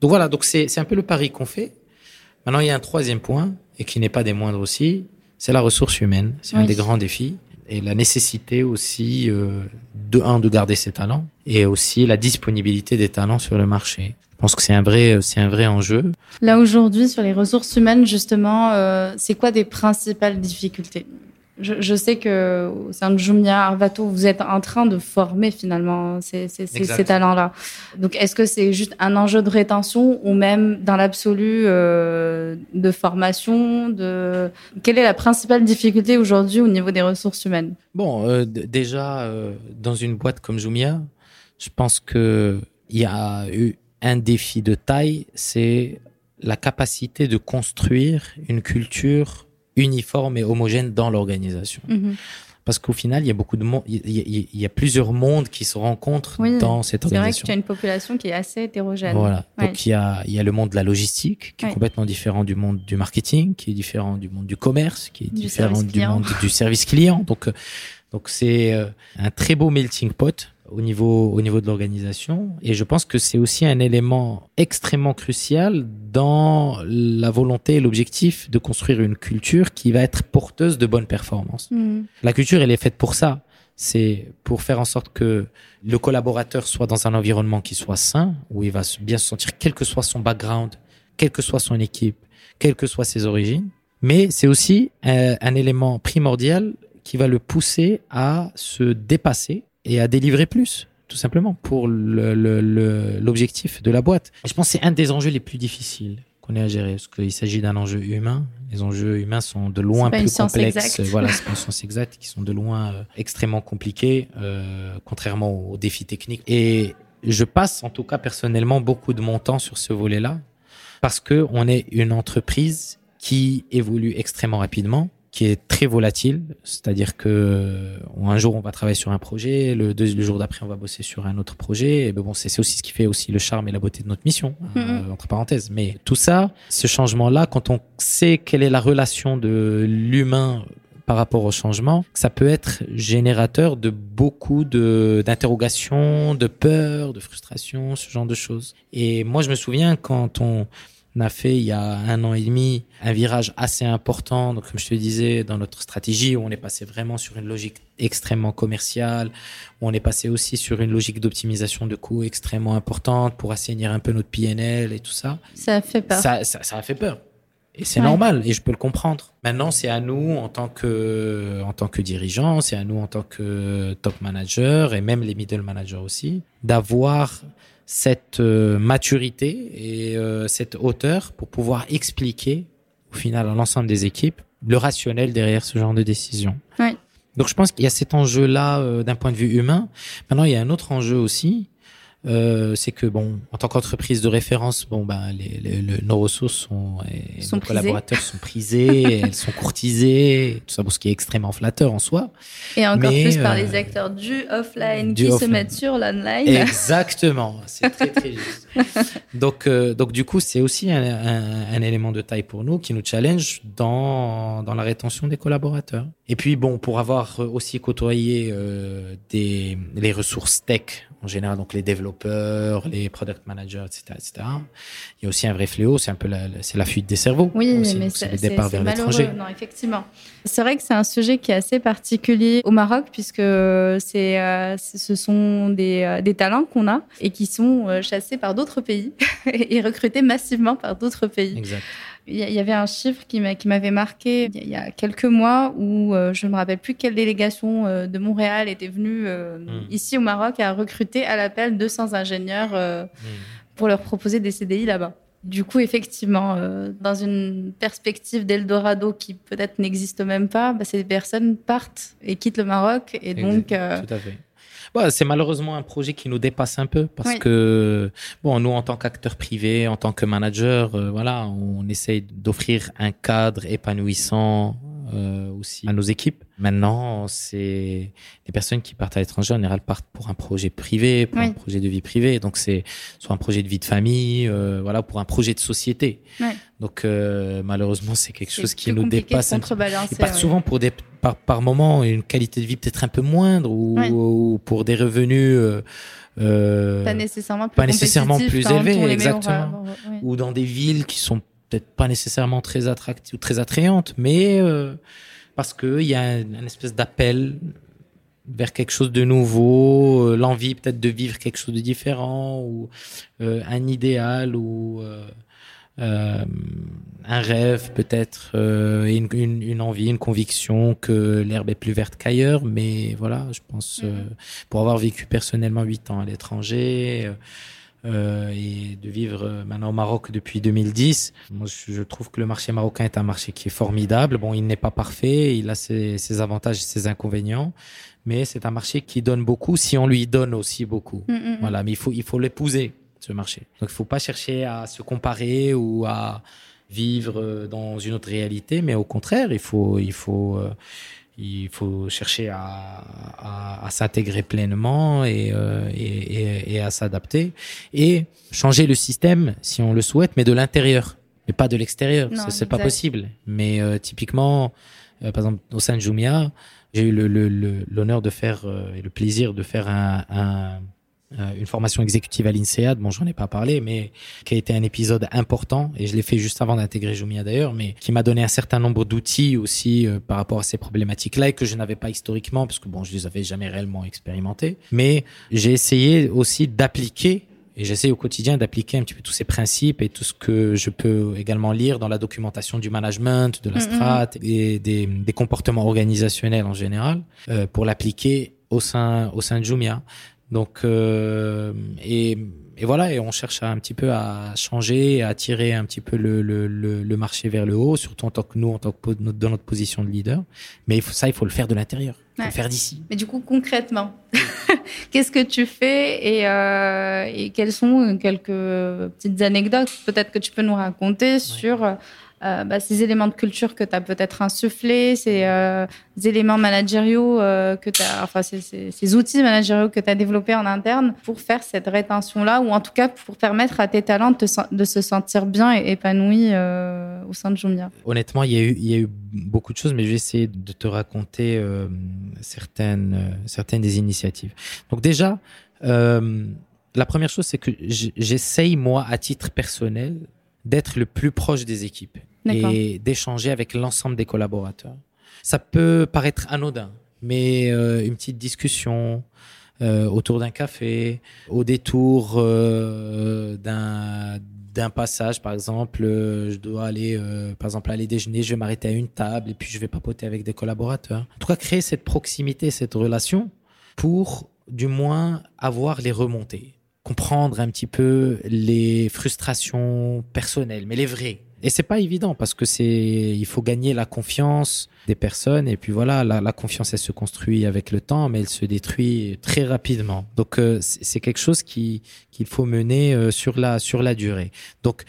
[SPEAKER 1] Donc voilà, donc c'est un peu le pari qu'on fait. Maintenant, il y a un troisième point et qui n'est pas des moindres aussi, c'est la ressource humaine. C'est un des grands défis et la nécessité aussi euh, de un de garder ses talents et aussi la disponibilité des talents sur le marché. Je pense que c'est un vrai c'est un vrai enjeu.
[SPEAKER 2] Là aujourd'hui sur les ressources humaines justement, euh, c'est quoi des principales difficultés? Je, je, sais que au sein de Jumia, Arvato, vous êtes en train de former finalement ces, ces, ces talents-là. Donc, est-ce que c'est juste un enjeu de rétention ou même dans l'absolu euh, de formation de... Quelle est la principale difficulté aujourd'hui au niveau des ressources humaines?
[SPEAKER 1] Bon, euh, déjà, euh, dans une boîte comme Jumia, je pense que il y a eu un défi de taille, c'est la capacité de construire une culture uniforme et homogène dans l'organisation. Mhm. Parce qu'au final, il y a beaucoup de monde, il y, a, plusieurs mondes qui se rencontrent dans cette organisation. C'est vrai que
[SPEAKER 2] tu as une population qui est assez hétérogène.
[SPEAKER 1] Voilà. Donc il y a, il y a le monde de la logistique qui est complètement différent du monde du marketing, qui est différent du monde du commerce, qui est différent du monde du service client. Donc, euh, donc c'est euh, un très beau melting pot au niveau, au niveau de l'organisation. Et je pense que c'est aussi un élément extrêmement crucial dans la volonté et l'objectif de construire une culture qui va être porteuse de bonnes performances. Mm. La culture, elle est faite pour ça. C'est pour faire en sorte que le collaborateur soit dans un environnement qui soit sain, où il va bien se sentir, quel que soit son background, quelle que soit son équipe, quelles que soient ses origines. Mais c'est aussi un, un élément primordial qui va le pousser à se dépasser et à délivrer plus, tout simplement, pour l'objectif de la boîte. je pense que c'est un des enjeux les plus difficiles qu'on ait à gérer, parce qu'il s'agit d'un enjeu humain. Les enjeux humains sont de loin plus complexes. Voilà, [LAUGHS] c'est pas une science exacte, qui sont de loin euh, extrêmement compliqués, euh, contrairement aux défis techniques. Et je passe, en tout cas personnellement, beaucoup de mon temps sur ce volet-là, parce que on est une entreprise qui évolue extrêmement rapidement qui est très volatile, c'est-à-dire que un jour on va travailler sur un projet, le, deux, le jour d'après on va bosser sur un autre projet. Et ben bon, c'est aussi ce qui fait aussi le charme et la beauté de notre mission, hein, mm-hmm. entre parenthèses. Mais tout ça, ce changement-là, quand on sait quelle est la relation de l'humain par rapport au changement, ça peut être générateur de beaucoup de d'interrogations, de peurs, de frustrations, ce genre de choses. Et moi, je me souviens quand on on a fait il y a un an et demi un virage assez important, donc comme je te disais, dans notre stratégie, où on est passé vraiment sur une logique extrêmement commerciale, où on est passé aussi sur une logique d'optimisation de coûts extrêmement importante pour assainir un peu notre PNL et tout ça.
[SPEAKER 2] Ça a fait peur.
[SPEAKER 1] Ça, ça, a fait peur. Et c'est normal, et je peux le comprendre. Maintenant, c'est à nous, en tant que, en tant que dirigeants, c'est à nous, en tant que top manager, et même les middle managers aussi, d'avoir cette euh, maturité et euh, cette hauteur pour pouvoir expliquer au final à l'ensemble des équipes le rationnel derrière ce genre de décision. Donc je pense qu'il y a cet enjeu-là euh, d'un point de vue humain. Maintenant, il y a un autre enjeu aussi euh, c'est que bon, en tant qu'entreprise de référence, bon ben les, les, nos ressources sont, et
[SPEAKER 2] sont
[SPEAKER 1] nos collaborateurs sont prisés, [LAUGHS] elles sont courtisées, tout ça pour ce qui est extrêmement flatteur en soi.
[SPEAKER 2] Et encore plus par les acteurs du offline qui se mettent sur l'online.
[SPEAKER 1] Exactement, c'est très très [LAUGHS] juste. donc donc du coup c'est aussi un, un, un, élément de taille pour nous qui nous challenge dans dans la rétention des collaborateurs. Et puis bon pour avoir aussi côtoyé euh, des les ressources tech en général, donc les développeurs, les product managers, etc., etc. Il y a aussi un vrai fléau, c'est un peu la, c'est la fuite des cerveaux.
[SPEAKER 2] Oui, mais c'est le départ vers l'étranger. Non, effectivement. C'est vrai que c'est un sujet qui est assez particulier au Maroc puisque c'est, euh, ce sont des, euh, des talents qu'on a et qui sont euh, chassés par d'autres pays [LAUGHS] et recrutés massivement par d'autres pays.
[SPEAKER 1] Exact.
[SPEAKER 2] Il y avait un chiffre qui m'avait marqué il y a quelques mois où je ne me rappelle plus quelle délégation de Montréal était venue hmm. ici au Maroc à recruter à l'appel 200 ingénieurs hmm. pour leur proposer des CDI là-bas. Du coup, effectivement, dans une perspective d'Eldorado qui peut-être n'existe même pas, bah, ces personnes partent et quittent le Maroc. Et donc, Tout
[SPEAKER 1] à fait c'est malheureusement un projet qui nous dépasse un peu parce que bon, nous en tant qu'acteurs privés, en tant que manager, euh, voilà, on essaye d'offrir un cadre épanouissant euh, aussi à nos équipes. Maintenant, c'est les personnes qui partent à l'étranger en général partent pour un projet privé, pour un projet de vie privée. Donc c'est soit un projet de vie de famille, euh, voilà, pour un projet de société. Donc euh, malheureusement, c'est quelque chose qui nous dépasse.
[SPEAKER 2] Un peu.
[SPEAKER 1] Ils partent souvent pour des par, par moment une qualité de vie peut-être un peu moindre ou, pour des revenus. Euh,
[SPEAKER 2] euh, pas nécessairement plus,
[SPEAKER 1] pas nécessairement plus élevés, exactement. Ou dans des villes qui sont peut-être pas nécessairement très attractives ou très attrayantes, mais euh, parce qu'il y a une espèce d'appel vers quelque chose de nouveau, euh, l'envie peut-être de vivre quelque chose de différent, ou euh, un idéal, ou un rêve peut-être, une, une, une, envie, une conviction que l'herbe est plus verte qu'ailleurs. Mais voilà, je pense, mm-hmm. pour avoir vécu personnellement huit ans à l'étranger, euh, et de vivre euh, maintenant au Maroc depuis 2010. Moi, je trouve que le marché marocain est un marché qui est formidable. Bon, il n'est pas parfait, il a ses, ses avantages et ses inconvénients, mais c'est un marché qui donne beaucoup si on lui donne aussi beaucoup. Mm. Voilà, mais il faut il faut l'épouser ce marché. Donc, il faut pas chercher à se comparer ou à vivre euh, dans une autre réalité, mais au contraire, il faut il faut il faut chercher à, à, à s'intégrer pleinement et, euh, et, et, à s'adapter et changer le système si on le souhaite, mais de l'intérieur, mais pas de l'extérieur. C'est pas possible. Mais euh, typiquement, euh, par exemple au sein de Jumia, j'ai eu l'honneur le, le, de faire et le plaisir de faire un, un euh, une formation exécutive à l'INSEAD, bon j'en ai pas parlé, mais qui a été un épisode important, et je l'ai fait juste avant d'intégrer Jumia d'ailleurs, mais qui m'a donné un certain nombre d'outils aussi euh, par rapport à ces problématiques-là, et que je n'avais pas historiquement, parce que bon, je les avais jamais réellement expérimentés, mais j'ai essayé aussi d'appliquer et j'essaie au quotidien d'appliquer un petit peu tous ces principes et tout ce que je peux également lire dans la documentation du management, de la strat et des, des, comportements organisationnels en général euh, pour l'appliquer au sein au sein de Jumia. Donc euh, et, et, voilà et on cherche à, un petit peu à changer, à tirer un petit peu le, le, le, marché vers le haut, surtout en tant que nous, en tant que dans notre position de leader. Mais il faut, ça, il faut le faire de l'intérieur, faut le faire d'ici.
[SPEAKER 2] Mais du coup, concrètement, [LAUGHS] qu'est-ce que tu fais et, euh, et quelles sont quelques petites anecdotes peut-être que tu peux nous raconter sur euh, bah, ces éléments de culture que tu as peut-être insufflés, ces, euh, éléments managériaux euh, que tu enfin, ces, outils managériaux que tu as développés en interne pour faire cette rétention-là, ou en tout cas pour permettre à tes talents de, se sentir bien et épanouis au sein de Jumia
[SPEAKER 1] Honnêtement, il y, a eu, il y a eu beaucoup de choses, mais je vais essayer de te raconter certaines, certaines des initiatives. Donc déjà, la première chose, c'est que j'essaye, moi, à titre personnel, d'être le plus proche des équipes et d'échanger avec l'ensemble des collaborateurs. Ça peut paraître anodin, mais euh, une petite discussion euh, autour d'un café, au détour euh, d'un d'un passage, par exemple, je dois aller, par exemple, aller déjeuner, je vais m'arrêter à une table et puis je vais papoter avec des collaborateurs. En tout cas, créer cette proximité, cette relation pour, du moins, avoir les remontées comprendre un petit peu les frustrations personnelles, mais les vraies, Et c'est pas évident parce que c'est, il faut gagner la confiance des personnes et puis voilà, la, confiance elle se construit avec le temps, mais elle se détruit très rapidement. Donc euh, c'est quelque chose qui qu'il faut mener euh, sur la sur la durée. Donc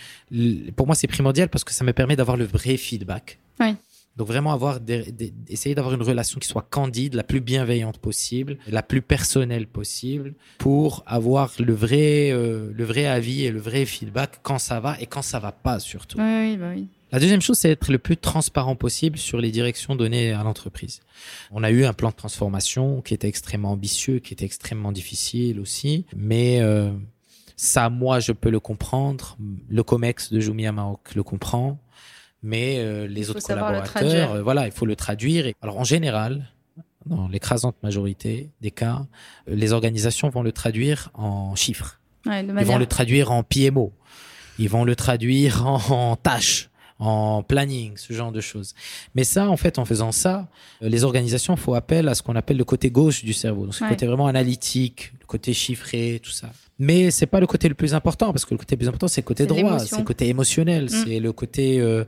[SPEAKER 1] pour moi c'est primordial parce que ça me permet d'avoir le vrai feedback. Donc vraiment avoir des, essayer d'avoir une relation qui soit candide, la plus bienveillante possible, la plus personnelle possible, pour avoir le vrai euh, le vrai avis et le vrai feedback quand ça va et quand ça va pas surtout.
[SPEAKER 2] Oui, oui, bah oui.
[SPEAKER 1] La deuxième chose, c'est être le plus transparent possible sur les directions données à l'entreprise. On a eu un plan de transformation qui était extrêmement ambitieux, qui était extrêmement difficile aussi, mais euh, ça, moi, je peux le comprendre. Le Comex de Jumia Maroc le comprend mais euh, les autres collaborateurs, euh, voilà, il faut le traduire. Alors en général, dans l'écrasante majorité des cas, euh, les organisations vont le traduire en chiffres.
[SPEAKER 2] Ouais,
[SPEAKER 1] Ils vont le traduire en PMO. Ils vont le traduire en, en tâches en planning, ce genre de choses. Mais ça, en fait, en faisant ça, les organisations font appel à ce qu'on appelle le côté gauche du cerveau. Donc, le côté vraiment analytique, le côté chiffré, tout ça. Mais c'est pas le côté le plus important parce que le côté le plus important c'est le côté droit, c'est le côté émotionnel, mm. c'est le côté euh,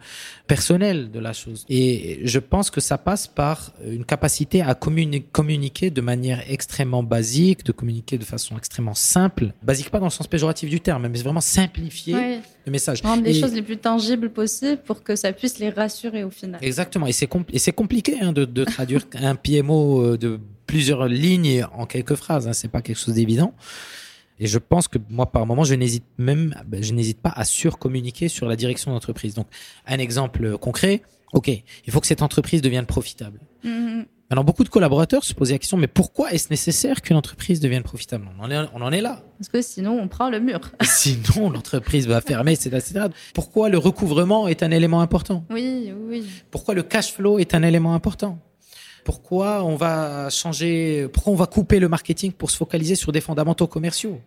[SPEAKER 1] personnel de la chose. Et je pense que ça passe par une capacité à communiquer de manière extrêmement basique, de communiquer de façon extrêmement simple, basique pas dans le sens péjoratif du terme, mais vraiment simplifier le message.
[SPEAKER 2] Rendre les choses les plus tangibles possibles pour que ça puisse les rassurer au final.
[SPEAKER 1] Exactement. Et c'est c'est compliqué hein, de, de traduire [LAUGHS] un PMO euh, de plusieurs lignes en quelques phrases. Hein. C'est pas quelque chose d'évident. Et je pense que moi, par moment, je n'hésite même, ben, je n'hésite pas à surcommuniquer sur la direction d'entreprise. Donc, un exemple concret. OK, il faut que cette entreprise devienne profitable. Mm-hmm. Maintenant, beaucoup de collaborateurs se posent la question, mais pourquoi est-ce nécessaire qu'une entreprise devienne profitable? On en, est, on en est là.
[SPEAKER 2] Parce que sinon, on prend le mur. [LAUGHS]
[SPEAKER 1] sinon, l'entreprise va fermer, etc., Pourquoi le recouvrement est un élément important?
[SPEAKER 2] Oui, oui.
[SPEAKER 1] Pourquoi le cash flow est un élément important? Pourquoi on va changer, pourquoi on va couper le marketing pour se focaliser sur des fondamentaux commerciaux?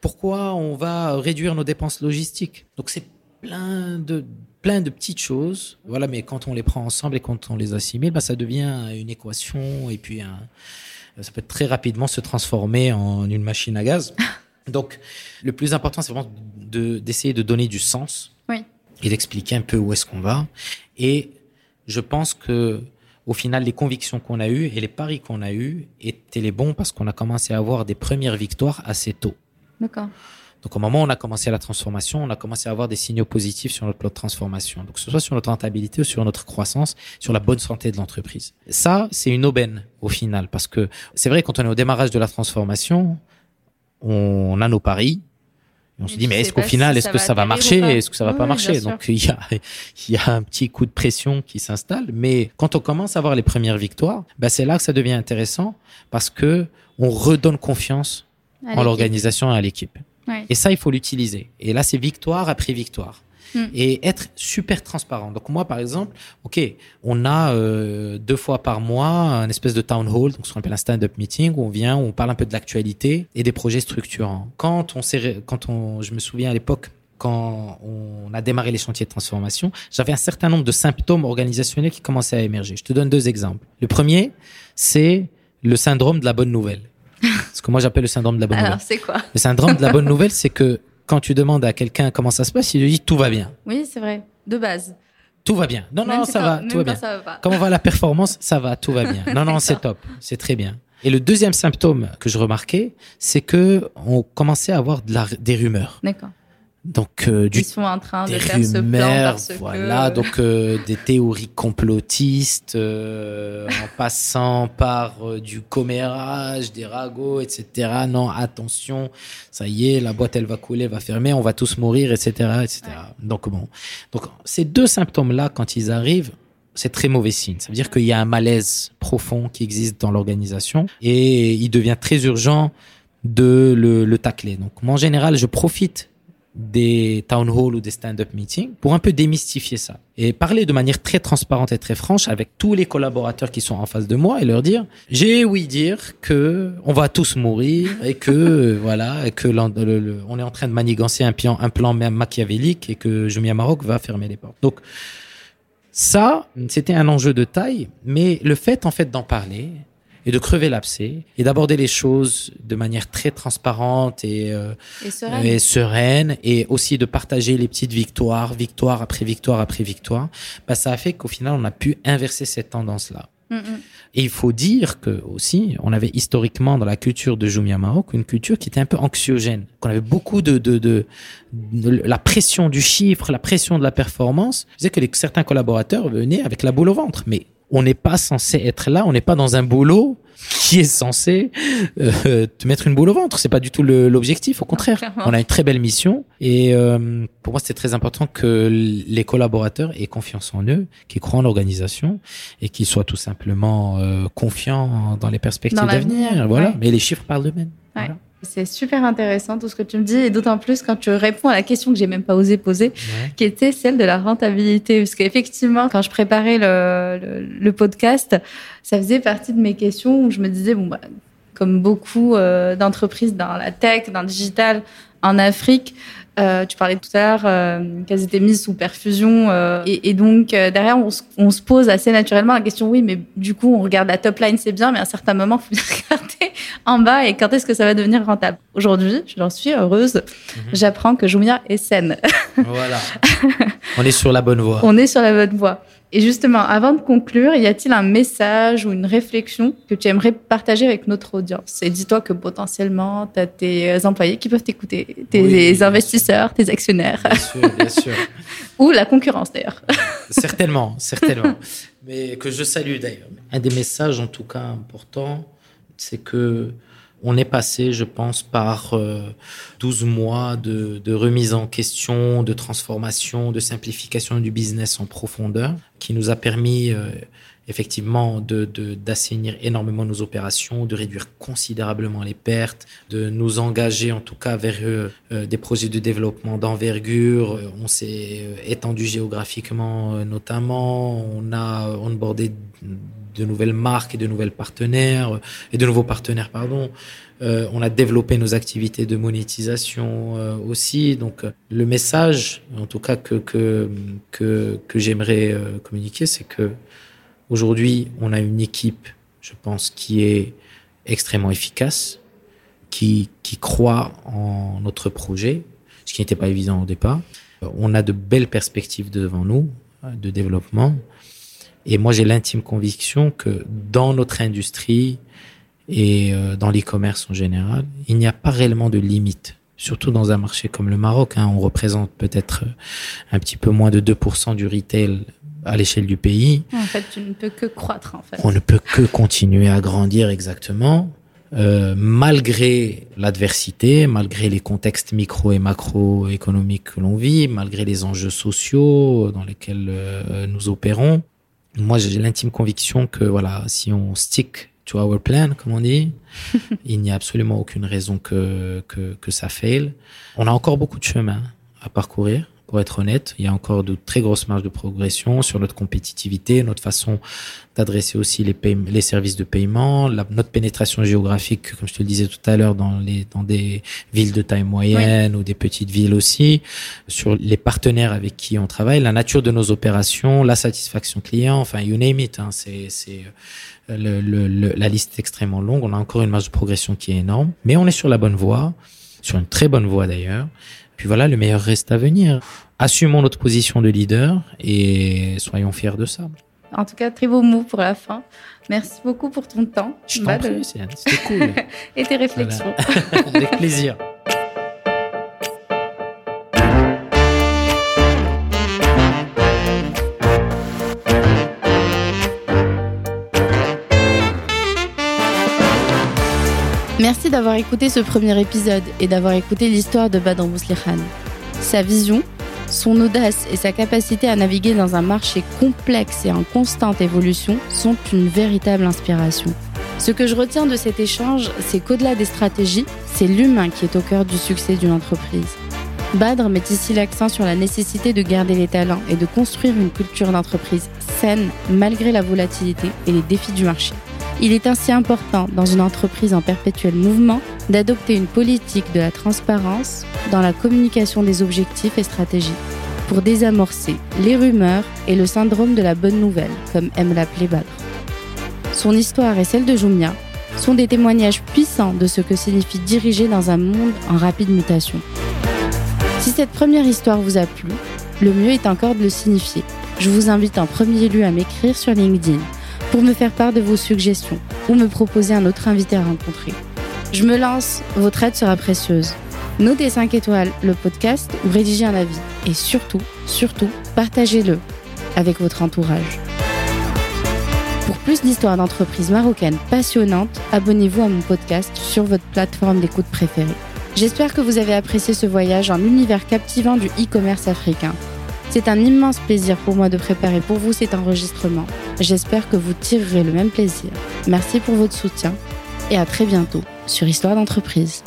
[SPEAKER 1] Pourquoi on va réduire nos dépenses logistiques? Donc c'est plein de plein de petites choses, voilà. Mais quand on les prend ensemble et quand on les assimile, bah, ça devient une équation et puis ça peut très rapidement se transformer en une machine à gaz. [LAUGHS] Donc le plus important, c'est vraiment d'essayer de donner du sens et d'expliquer un peu où est-ce qu'on va. Et je pense que au final, les convictions qu'on a eues et les paris qu'on a eus étaient les bons parce qu'on a commencé à avoir des premières victoires assez tôt.
[SPEAKER 2] D'accord.
[SPEAKER 1] Donc au moment où on a commencé la transformation, on a commencé à avoir des signaux positifs sur notre plan de transformation. Donc que ce soit sur notre rentabilité ou sur notre croissance, sur la bonne santé de l'entreprise. Ça, c'est une aubaine au final parce que c'est vrai quand on est au démarrage de la transformation, on a nos paris, on se dit, mais est-ce qu'au final, est-ce que ça va marcher Est-ce que ça va pas marcher Donc, il y a, il y a un petit coup de pression qui s'installe. Mais quand on commence à avoir les premières victoires, bah, c'est là que ça devient intéressant parce que on redonne confiance en l'organisation et à l'équipe. Et ça, il faut l'utiliser. Et là, c'est victoire après victoire. Hmm. et être super transparent. Donc moi, par exemple, ok, on a euh, deux fois par mois un espèce de town hall, donc ce qu'on appelle un stand-up meeting, où on vient, où on parle un peu de l'actualité et des projets structurants. Quand on s'est, quand on, je me souviens à l'époque quand on a démarré les chantiers de transformation, j'avais un certain nombre de symptômes organisationnels qui commençaient à émerger. Je te donne deux exemples. Le premier, c'est le syndrome de la bonne nouvelle. [LAUGHS] Ce que moi j'appelle le syndrome de la bonne
[SPEAKER 2] Alors,
[SPEAKER 1] nouvelle.
[SPEAKER 2] c'est quoi?
[SPEAKER 1] Le syndrome de la bonne nouvelle, c'est que quand tu demandes à quelqu'un comment ça se passe, il te dit tout va bien.
[SPEAKER 2] Oui, c'est vrai. De base.
[SPEAKER 1] Tout va bien. Non, non, ça va, tout va bien. Comment va la performance Ça va, tout va bien. [LAUGHS] Non, non, c'est top, c'est très bien. Et le deuxième symptôme que je remarquais, c'est que on commençait à avoir de la, des rumeurs.
[SPEAKER 2] D'accord.
[SPEAKER 1] Donc euh,
[SPEAKER 2] du, ils sont en train de faire ce plan
[SPEAKER 1] voilà, donc euh, des théories complotistes, euh, en passant par euh, du commérage, des ragots, etc. Non, attention, ça y est, la boîte elle va couler, elle va fermer, on va tous mourir, etc., etc. Donc bon, donc ces deux symptômes-là, quand ils arrivent, c'est très mauvais signe. Ça veut dire qu'il y a un malaise profond qui existe dans l'organisation et il devient très urgent de le, le tacler. Donc moi en général, je profite des town hall ou des stand-up meetings pour un peu démystifier ça et parler de manière très transparente et très franche avec tous les collaborateurs qui sont en face de moi et leur dire j'ai oui dire que on va tous mourir et que [LAUGHS] voilà et que on est en train de manigancer un plan un plan même machiavélique et que Jumia Maroc va fermer les portes. Donc ça c'était un enjeu de taille mais le fait en fait d'en parler et de crever l'abcès et d'aborder les choses de manière très transparente et, euh, et, sereine. et, aussi de partager les petites victoires, victoire après victoire après victoire, bah, ça a fait qu'au final, on a pu inverser cette tendance-là. Mm. Et il faut dire que aussi, on avait historiquement dans la culture de Jumia Maroc une culture qui était un peu anxiogène, qu'on avait beaucoup de, de, de, la pression du chiffre, la pression de la performance. Je disais que les, certains collaborateurs venaient avec la boule au ventre, mais on n'est pas censé être là, on n'est pas dans un boulot qui est censé euh, te mettre une boule au ventre. C'est pas du tout l'objectif. Au contraire, on a une très belle mission. Et euh, pour moi, c'est très important que les collaborateurs aient confiance en eux, qu'ils croient en l'organisation et qu'ils soient tout simplement euh, confiants dans les perspectives d'avenir. Voilà. Mais les chiffres parlent d'eux-mêmes. Voilà.
[SPEAKER 2] C'est super intéressant tout ce que tu me dis, et d'autant plus quand tu réponds à la question que j'ai même pas osé poser, qui était celle de la rentabilité. Parce qu'effectivement, quand je préparais le, le, podcast, ça faisait partie de mes questions où je me disais, bon, bah, comme beaucoup euh, d'entreprises dans la tech, dans le digital, en Afrique, euh, tu parlais tout à l'heure euh, qu'elles étaient mises sous perfusion euh, et, et, donc euh, derrière on, on, se pose assez naturellement la question oui mais du coup on regarde la top line c'est bien mais à un certain moment il faut [LAUGHS] regarder en bas et quand est-ce que ça va devenir rentable. Aujourd'hui j'en suis heureuse mhm. j'apprends que Jumia est saine.
[SPEAKER 1] Voilà. [LAUGHS] On est sur la bonne voie.
[SPEAKER 2] On est sur la bonne voie et justement, avant de conclure, y a-t-il un message ou une réflexion que tu aimerais partager avec notre audience? Et dis-toi que potentiellement, tu as tes employés qui peuvent t'écouter, tes investisseurs, tes actionnaires.
[SPEAKER 1] Bien sûr, bien sûr. [LAUGHS]
[SPEAKER 2] ou la concurrence d'ailleurs. [LAUGHS]
[SPEAKER 1] certainement, certainement. Mais que je salue d'ailleurs. Un des messages en tout cas importants, c'est que on est passé, je pense, par 12 euh, mois de, remise en question, de transformation, de simplification du business en profondeur, qui nous a permis euh, effectivement d'assainir énormément nos opérations, de réduire considérablement les pertes, de nous engager en tout cas vers euh, des projets de développement d'envergure. On s'est étendu géographiquement notamment, on a onboardé de nouvelles marques et de partenaires et de nouveaux partenaires pardon. Euh, on a développé nos activités de monétisation euh, aussi. Donc euh, le message, en tout cas que que que, que j'aimerais communiquer, c'est que aujourd'hui on a une équipe, je pense, qui est extrêmement efficace, qui qui croit en notre projet, ce qui n'était pas évident au départ. On a de belles perspectives devant nous de développement. Et moi, j'ai l'intime conviction que dans notre industrie et euh, dans l'e-commerce en général, il n'y a pas réellement de limite. Surtout dans un marché comme le Maroc, hein, on représente peut-être un petit peu moins de 2% du retail à l'échelle du pays.
[SPEAKER 2] En fait, tu ne peux que croître. En fait.
[SPEAKER 1] On ne peut que continuer à grandir exactement. Euh, malgré l'adversité, malgré les contextes micro et macroéconomiques que l'on vit, malgré les enjeux sociaux dans lesquels euh, nous opérons, moi j'ai l'intime conviction que voilà, si on stick to our plan, comme on dit, [LAUGHS] il n'y a absolument aucune raison que, que, que ça faille. On a encore beaucoup de chemin à parcourir pour être honnête. Il y a encore de très grosses marges de progression sur notre compétitivité, notre façon d'adresser aussi les, les services de paiement, notre pénétration géographique, comme je te le disais tout à l'heure, dans, les, dans des villes de taille moyenne ou des petites villes aussi, sur les partenaires avec qui on travaille, la nature de nos opérations, la satisfaction client, enfin, you name it. Hein, c'est, euh, le, le, la liste est extrêmement longue. On a encore une marge de progression qui est énorme, mais on est sur la bonne voie, sur une très bonne voie d'ailleurs. Puis voilà, le meilleur reste à venir. Assumons notre position de leader et soyons fiers de ça.
[SPEAKER 2] En tout cas, très beau mot pour la fin. Merci beaucoup pour ton temps.
[SPEAKER 1] Je t'en prie, c'était cool. [LAUGHS]
[SPEAKER 2] et tes réflexions. [LAUGHS]
[SPEAKER 1] Avec plaisir.
[SPEAKER 2] Merci d'avoir écouté ce premier épisode et d'avoir écouté l'histoire de Badr Bouslikhan. Sa vision, son audace et sa capacité à naviguer dans un marché complexe et en constante évolution sont une véritable inspiration. Ce que je retiens de cet échange, c'est qu'au-delà des stratégies, c'est l'humain qui est au cœur du succès d'une entreprise. Badr met ici l'accent sur la nécessité de garder les talents et de construire une culture d'entreprise saine malgré la volatilité et les défis du marché. Il est ainsi important, dans une entreprise en perpétuel mouvement, d'adopter une politique de la transparence dans la communication des objectifs et stratégies pour désamorcer les rumeurs et le syndrome de la bonne nouvelle, comme aime l'appeler Badr. Son histoire et celle de Jumia sont des témoignages puissants de ce que signifie diriger dans un monde en rapide mutation. Si cette première histoire vous a plu, le mieux est encore de le signifier. Je vous invite en premier lieu à m'écrire sur LinkedIn pour me faire part de vos suggestions ou me proposer un autre invité à rencontrer. Je me lance, votre aide sera précieuse. Notez 5 étoiles le podcast ou rédigez un avis. Et surtout, surtout, partagez-le avec votre entourage. Pour plus d'histoires d'entreprises marocaines passionnantes, abonnez-vous à mon podcast sur votre plateforme d'écoute préférée. J'espère que vous avez apprécié ce voyage en univers captivant du e-commerce africain. C'est un immense plaisir pour moi de préparer pour vous cet enregistrement. J'espère que vous tirerez le même plaisir. Merci pour votre soutien et à très bientôt sur Histoire d'entreprise.